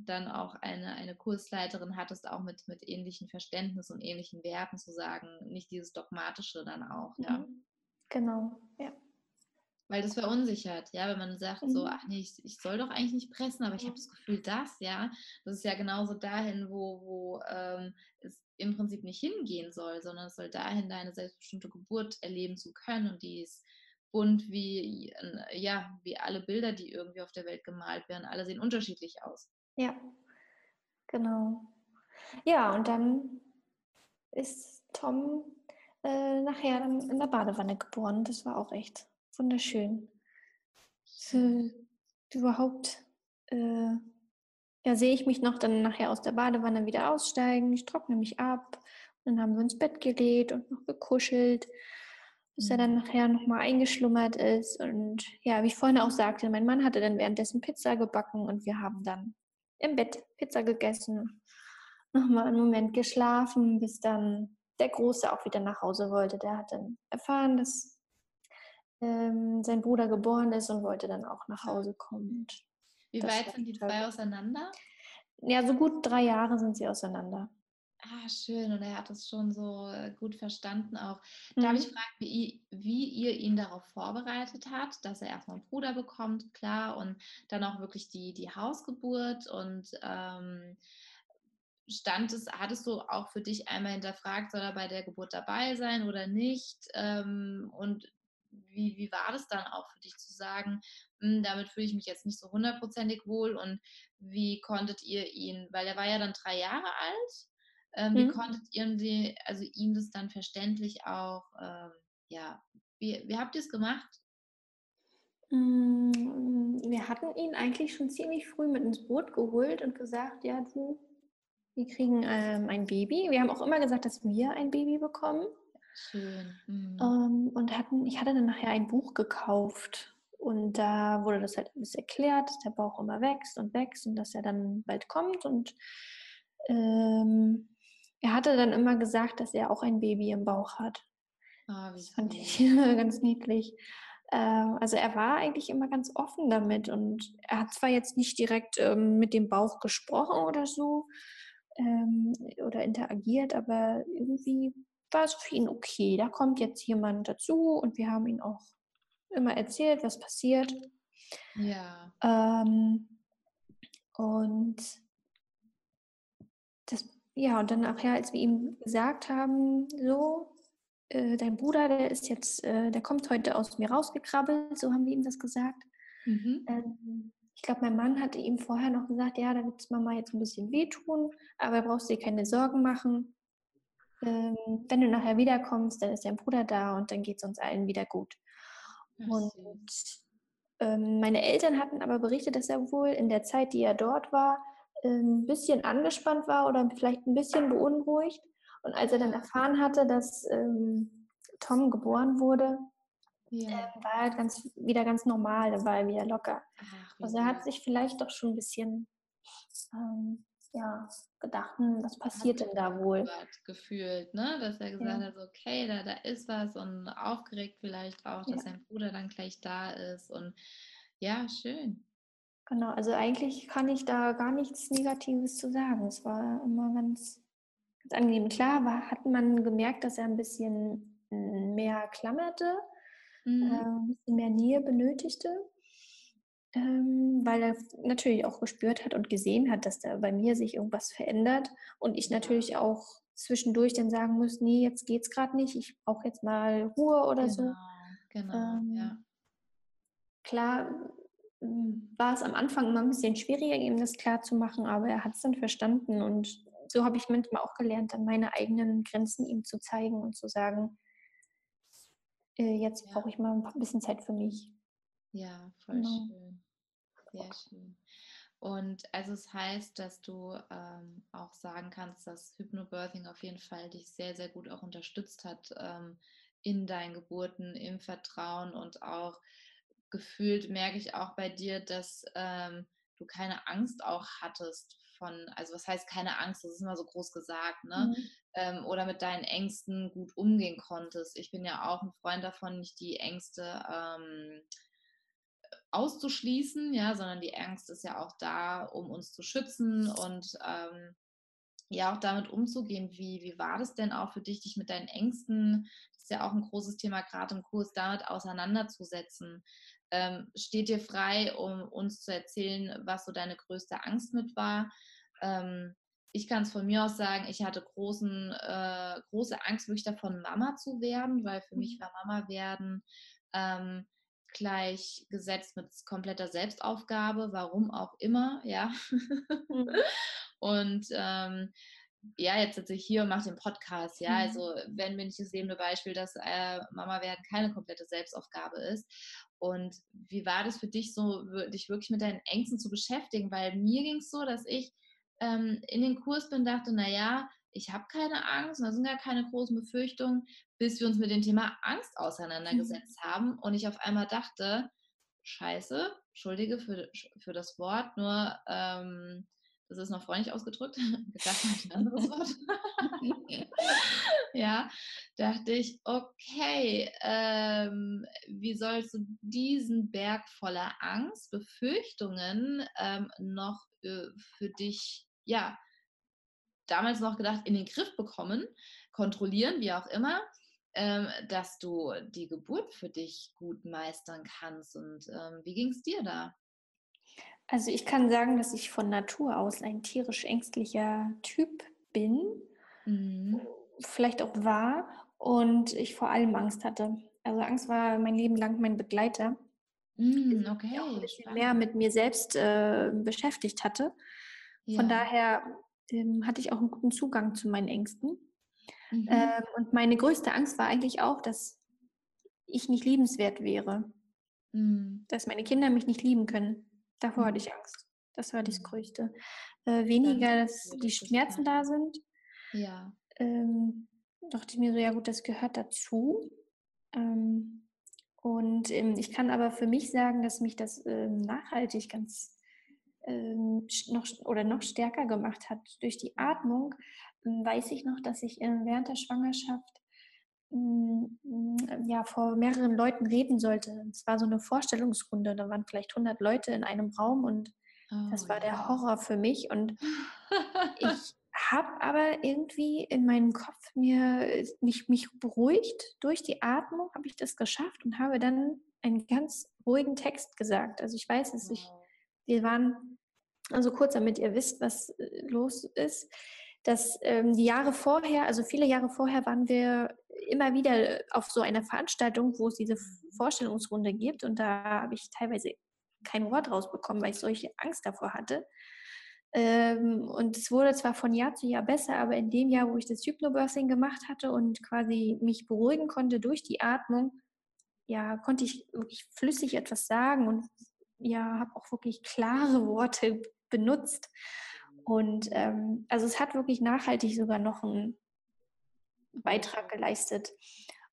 dann auch eine, eine Kursleiterin hattest, auch mit, mit ähnlichen Verständnis und ähnlichen Werten zu sagen, nicht dieses Dogmatische dann auch, ja. Mhm. Genau, ja. Weil das verunsichert, ja, wenn man sagt mhm. so, ach nee, ich, ich soll doch eigentlich nicht pressen, aber ich habe das Gefühl, das, ja, das ist ja genauso dahin, wo, wo ähm, es im Prinzip nicht hingehen soll, sondern es soll dahin, deine selbstbestimmte Geburt erleben zu können und die ist bunt wie, ja, wie alle Bilder, die irgendwie auf der Welt gemalt werden. Alle sehen unterschiedlich aus. Ja, genau. Ja, und dann ist Tom äh, nachher in der Badewanne geboren. Das war auch echt wunderschön. Äh, überhaupt äh, ja, sehe ich mich noch dann nachher aus der Badewanne wieder aussteigen. Ich trockne mich ab. Dann haben wir ins Bett gelegt und noch gekuschelt, bis er dann mhm. nachher nochmal eingeschlummert ist. Und ja, wie ich vorhin auch sagte, mein Mann hatte dann währenddessen Pizza gebacken und wir haben dann im Bett Pizza gegessen, nochmal einen Moment geschlafen, bis dann der Große auch wieder nach Hause wollte. Der hat dann erfahren, dass ähm, sein Bruder geboren ist und wollte dann auch nach Hause kommen. Wie weit sind die zwei auseinander? Ja, so gut drei Jahre sind sie auseinander. Ah, schön. Und er hat es schon so äh, gut verstanden auch. Mhm. Darf ich mhm. fragen, wie, wie, ihr ihn darauf vorbereitet habt, dass er erstmal einen Bruder bekommt, klar, und dann auch wirklich die, die Hausgeburt und ähm, stand es, hattest du auch für dich einmal hinterfragt, soll er bei der Geburt dabei sein oder nicht? Ähm, und wie, wie war das dann auch für dich zu sagen, hm, damit fühle ich mich jetzt nicht so hundertprozentig wohl und wie konntet ihr ihn, weil er war ja dann drei Jahre alt, ähm, wie mhm. konntet ihr die, also ihm das dann verständlich auch, ähm, ja, wie, wie habt ihr es gemacht? Hm, wir hatten ihn eigentlich schon ziemlich früh mit ins Boot geholt und gesagt, ja, du, wir kriegen ähm, ein Baby. Wir haben auch immer gesagt, dass wir ein Baby bekommen. Schön. Mhm. Ähm, und hatten, ich hatte dann nachher ein Buch gekauft und da wurde das halt alles erklärt, dass der Bauch immer wächst und wächst und dass er dann bald kommt. Und ähm, er hatte dann immer gesagt, dass er auch ein Baby im Bauch hat. Ah, das fand ich ganz niedlich. Ähm, also er war eigentlich immer ganz offen damit und er hat zwar jetzt nicht direkt ähm, mit dem Bauch gesprochen oder so ähm, oder interagiert, aber irgendwie war es für ihn okay. Da kommt jetzt jemand dazu und wir haben ihn auch immer erzählt, was passiert. Ja. Und ja, und dann nachher, als wir ihm gesagt haben, so, äh, dein Bruder, der ist jetzt, äh, der kommt heute aus mir rausgekrabbelt, so haben wir ihm das gesagt. Mhm. Ähm, ich glaube, mein Mann hatte ihm vorher noch gesagt, ja, da wird es Mama jetzt ein bisschen wehtun, aber brauchst dir keine Sorgen machen. Ähm, wenn du nachher wiederkommst, dann ist dein Bruder da und dann geht es uns allen wieder gut. Und ähm, meine Eltern hatten aber berichtet, dass er wohl in der Zeit, die er dort war, ein bisschen angespannt war oder vielleicht ein bisschen beunruhigt. Und als er dann erfahren hatte, dass ähm, Tom geboren wurde, ja. äh, war er ganz, wieder ganz normal, dann war er wieder locker. Ach, also er hat sich vielleicht doch schon ein bisschen ähm, ja, gedacht, hm, was passiert denn da wohl? Gefühlt, ne? dass er gesagt ja. hat, okay, da, da ist was und aufgeregt vielleicht auch, dass ja. sein Bruder dann gleich da ist und ja, schön. Genau, also eigentlich kann ich da gar nichts Negatives zu sagen. Es war immer ganz, ganz angenehm. Klar war, hat man gemerkt, dass er ein bisschen hm, mehr klammerte, mhm. äh, ein bisschen mehr Nähe benötigte, ähm, weil er natürlich auch gespürt hat und gesehen hat, dass da bei mir sich irgendwas verändert und ich natürlich auch zwischendurch dann sagen muss, nee, jetzt geht's gerade nicht, ich brauche jetzt mal Ruhe oder genau, so. Genau, ähm, ja. Klar war es am Anfang immer ein bisschen schwieriger, ihm das klar zu machen, aber er hat es dann verstanden und so habe ich manchmal auch gelernt, dann meine eigenen Grenzen ihm zu zeigen und zu sagen, äh, jetzt ja. brauche ich mal ein bisschen Zeit für mich. Ja, voll genau. schön. Sehr schön. Und also es heißt, dass du ähm, auch sagen kannst, dass Hypnobirthing auf jeden Fall dich sehr, sehr gut auch unterstützt hat ähm, in deinen Geburten, im Vertrauen und auch gefühlt merke ich auch bei dir, dass ähm, du keine Angst auch hattest von, also was heißt keine Angst, das ist immer so groß gesagt, ne? Mhm. Ähm, oder mit deinen Ängsten gut umgehen konntest. Ich bin ja auch ein Freund davon, nicht die Ängste ähm, auszuschließen, ja, sondern die Angst ist ja auch da, um uns zu schützen und ähm, ja auch damit umzugehen. Wie, wie war das denn auch für dich, dich mit deinen Ängsten, das ist ja auch ein großes Thema gerade im Kurs, damit auseinanderzusetzen? Ähm, steht dir frei, um uns zu erzählen, was so deine größte Angst mit war? Ähm, ich kann es von mir aus sagen, ich hatte großen, äh, große Angst, wirklich davon Mama zu werden, weil für mich mhm. war Mama werden ähm, gleichgesetzt mit kompletter Selbstaufgabe, warum auch immer, ja. Mhm. und ähm, ja, jetzt sitze ich hier und mache den Podcast, ja. Mhm. Also wenn mir nicht das lebende Beispiel, dass äh, Mama werden keine komplette Selbstaufgabe ist. Und wie war das für dich so, dich wirklich mit deinen Ängsten zu beschäftigen? Weil mir ging es so, dass ich ähm, in den Kurs bin, dachte, naja, ich habe keine Angst, da sind gar keine großen Befürchtungen, bis wir uns mit dem Thema Angst auseinandergesetzt mhm. haben und ich auf einmal dachte, scheiße, entschuldige für, für das Wort, nur ähm, das ist noch freundlich ausgedrückt, gedacht ein anderes Wort. ja, dachte ich, okay, ähm, wie sollst du diesen Berg voller Angst, Befürchtungen ähm, noch äh, für dich, ja, damals noch gedacht, in den Griff bekommen, kontrollieren, wie auch immer, ähm, dass du die Geburt für dich gut meistern kannst. Und ähm, wie ging es dir da? Also ich kann sagen, dass ich von Natur aus ein tierisch ängstlicher Typ bin, mhm. vielleicht auch war und ich vor allem Angst hatte. Also Angst war mein Leben lang mein Begleiter. Mm, okay. Ich auch ein bisschen mehr mit mir selbst äh, beschäftigt hatte. Von ja. daher ähm, hatte ich auch einen guten Zugang zu meinen Ängsten. Mhm. Ähm, und meine größte Angst war eigentlich auch, dass ich nicht liebenswert wäre. Mhm. Dass meine Kinder mich nicht lieben können. Davor mhm. hatte ich Angst. Das war das mhm. Größte. Äh, weniger, dass die Schmerzen da sind. Ja. Ähm, dachte ich mir so, ja gut, das gehört dazu. Ähm, und ähm, ich kann aber für mich sagen, dass mich das ähm, nachhaltig ganz ähm, noch oder noch stärker gemacht hat. Durch die Atmung ähm, weiß ich noch, dass ich äh, während der Schwangerschaft ja, vor mehreren Leuten reden sollte. Es war so eine Vorstellungsrunde, da waren vielleicht 100 Leute in einem Raum und oh, das war ja. der Horror für mich. Und ich habe aber irgendwie in meinem Kopf mir mich, mich beruhigt. Durch die Atmung habe ich das geschafft und habe dann einen ganz ruhigen Text gesagt. Also ich weiß, dass ich, wir waren, also kurz damit ihr wisst, was äh, los ist, dass ähm, die Jahre vorher, also viele Jahre vorher waren wir immer wieder auf so einer Veranstaltung, wo es diese Vorstellungsrunde gibt und da habe ich teilweise kein Wort rausbekommen, weil ich solche Angst davor hatte. Ähm, und es wurde zwar von Jahr zu Jahr besser, aber in dem Jahr, wo ich das Hypnobirthing gemacht hatte und quasi mich beruhigen konnte durch die Atmung, ja, konnte ich wirklich flüssig etwas sagen und ja, habe auch wirklich klare Worte benutzt. Und ähm, also es hat wirklich nachhaltig sogar noch einen Beitrag geleistet.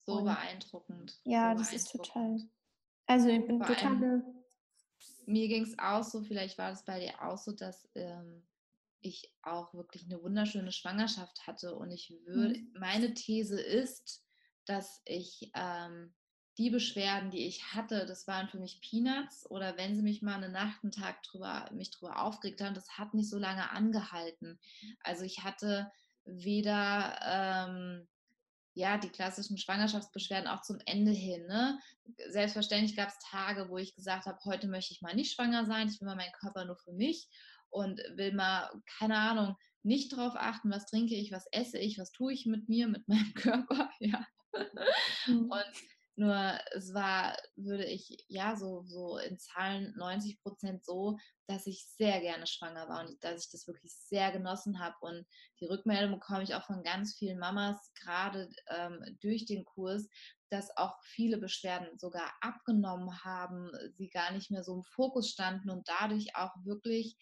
So und, beeindruckend. Ja, so das beeindruckend. ist total. Also ich bin total mir ging es auch so, vielleicht war es bei dir auch so, dass ähm, ich auch wirklich eine wunderschöne Schwangerschaft hatte. Und ich würde, mhm. meine These ist, dass ich ähm, die Beschwerden, die ich hatte, das waren für mich Peanuts oder wenn sie mich mal eine Nacht, einen Tag drüber, mich drüber aufgeregt haben, das hat nicht so lange angehalten. Also ich hatte weder ähm, ja, die klassischen Schwangerschaftsbeschwerden auch zum Ende hin. Ne? Selbstverständlich gab es Tage, wo ich gesagt habe, heute möchte ich mal nicht schwanger sein, ich will mal meinen Körper nur für mich und will mal, keine Ahnung, nicht darauf achten, was trinke ich, was esse ich, was tue ich mit mir, mit meinem Körper, ja. Mhm. Und nur es war, würde ich, ja, so, so in Zahlen 90 Prozent so, dass ich sehr gerne schwanger war und dass ich das wirklich sehr genossen habe. Und die Rückmeldung bekomme ich auch von ganz vielen Mamas, gerade ähm, durch den Kurs, dass auch viele Beschwerden sogar abgenommen haben, sie gar nicht mehr so im Fokus standen und dadurch auch wirklich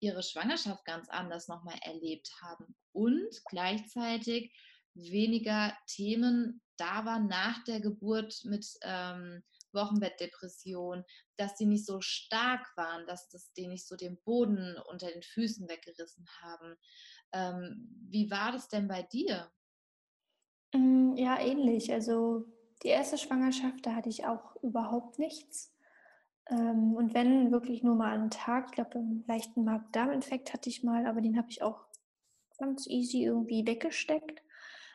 ihre Schwangerschaft ganz anders nochmal erlebt haben. Und gleichzeitig weniger Themen da waren nach der Geburt mit ähm, Wochenbettdepression, dass die nicht so stark waren, dass das die nicht so den Boden unter den Füßen weggerissen haben. Ähm, wie war das denn bei dir? Mm, ja, ähnlich. Also die erste Schwangerschaft, da hatte ich auch überhaupt nichts. Ähm, und wenn wirklich nur mal einen Tag, ich glaube, einen leichten Magen-Darm-Infekt hatte ich mal, aber den habe ich auch ganz easy irgendwie weggesteckt.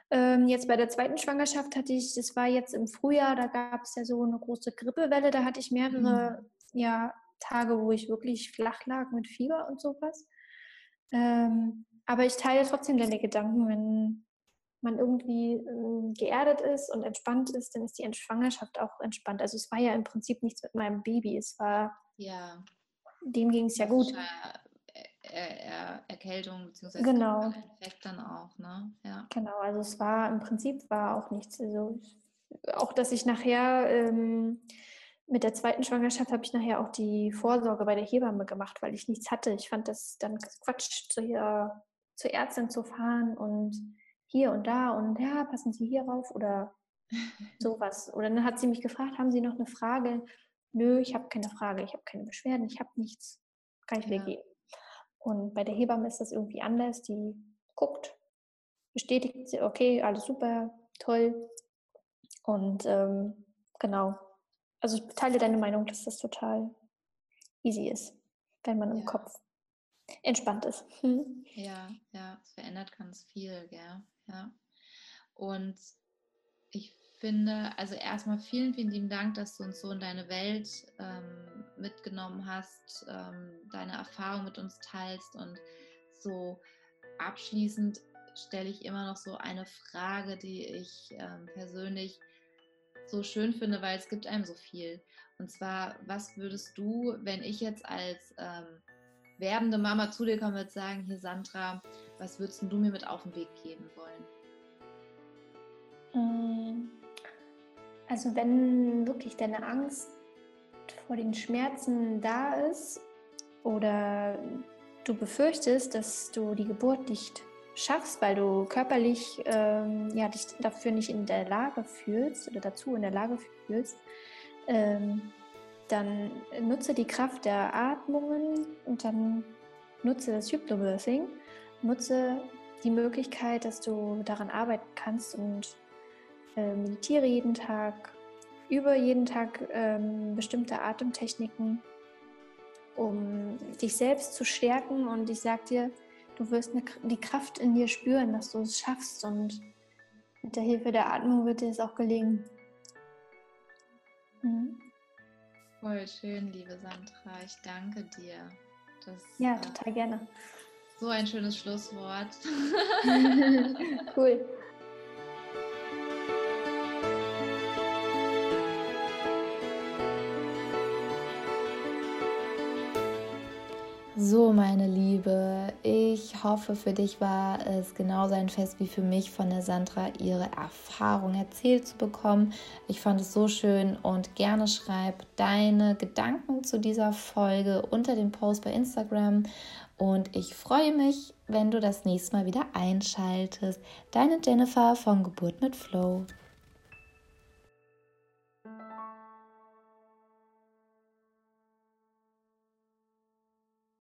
Ähm, jetzt bei der zweiten Schwangerschaft hatte ich, das war jetzt im Frühjahr, da gab es ja so eine große Grippewelle, da hatte ich mehrere mhm. ja, Tage, wo ich wirklich flach lag mit Fieber und sowas. Ähm, aber ich teile trotzdem deine Gedanken, wenn man irgendwie ähm, geerdet ist und entspannt ist, dann ist die Schwangerschaft auch entspannt. Also es war ja im Prinzip nichts mit meinem Baby. Es war, ja. dem ging es ja gut. Er Erkältung bzw. Genau. Infekt dann auch, ne? Ja. Genau, also es war im Prinzip war auch nichts. Also auch, dass ich nachher ähm, mit der zweiten Schwangerschaft habe ich nachher auch die Vorsorge bei der Hebamme gemacht, weil ich nichts hatte. Ich fand das dann Quatsch, zu hier, zur Ärztin zu fahren und hier und da und ja, passen Sie hier rauf oder sowas. Oder dann hat sie mich gefragt, haben Sie noch eine Frage? Nö, ich habe keine Frage, ich habe keine Beschwerden, ich habe nichts. Kann ich ja. gehen. Und bei der Hebamme ist das irgendwie anders. Die guckt, bestätigt, sie, okay, alles super, toll. Und ähm, genau. Also ich teile deine Meinung, dass das total easy ist, wenn man ja. im Kopf entspannt ist. Hm. Ja, ja, es verändert ganz viel, gell? Ja. Und ich finde, also erstmal vielen, vielen lieben Dank, dass du uns so in deine Welt ähm, mitgenommen hast, ähm, deine Erfahrung mit uns teilst und so abschließend stelle ich immer noch so eine Frage, die ich ähm, persönlich so schön finde, weil es gibt einem so viel. Und zwar, was würdest du, wenn ich jetzt als ähm, werdende Mama zu dir komme und sagen, hier Sandra, was würdest du mir mit auf den Weg geben wollen? Mm, also wenn wirklich deine Angst vor den Schmerzen da ist oder du befürchtest, dass du die Geburt nicht schaffst, weil du körperlich ähm, ja, dich dafür nicht in der Lage fühlst oder dazu in der Lage fühlst, ähm, dann nutze die Kraft der Atmungen und dann nutze das Hypnobirthing, nutze die Möglichkeit, dass du daran arbeiten kannst und äh, meditiere jeden Tag, über jeden Tag ähm, bestimmte Atemtechniken, um dich selbst zu stärken. Und ich sage dir, du wirst eine, die Kraft in dir spüren, dass du es schaffst. Und mit der Hilfe der Atmung wird dir es auch gelingen. Mhm. Voll schön, liebe Sandra. Ich danke dir. Das, ja, total gerne. So ein schönes Schlusswort. cool. So, meine Liebe, ich hoffe, für dich war es genauso ein Fest wie für mich, von der Sandra ihre Erfahrung erzählt zu bekommen. Ich fand es so schön und gerne schreib deine Gedanken zu dieser Folge unter dem Post bei Instagram. Und ich freue mich, wenn du das nächste Mal wieder einschaltest. Deine Jennifer von Geburt mit Flow.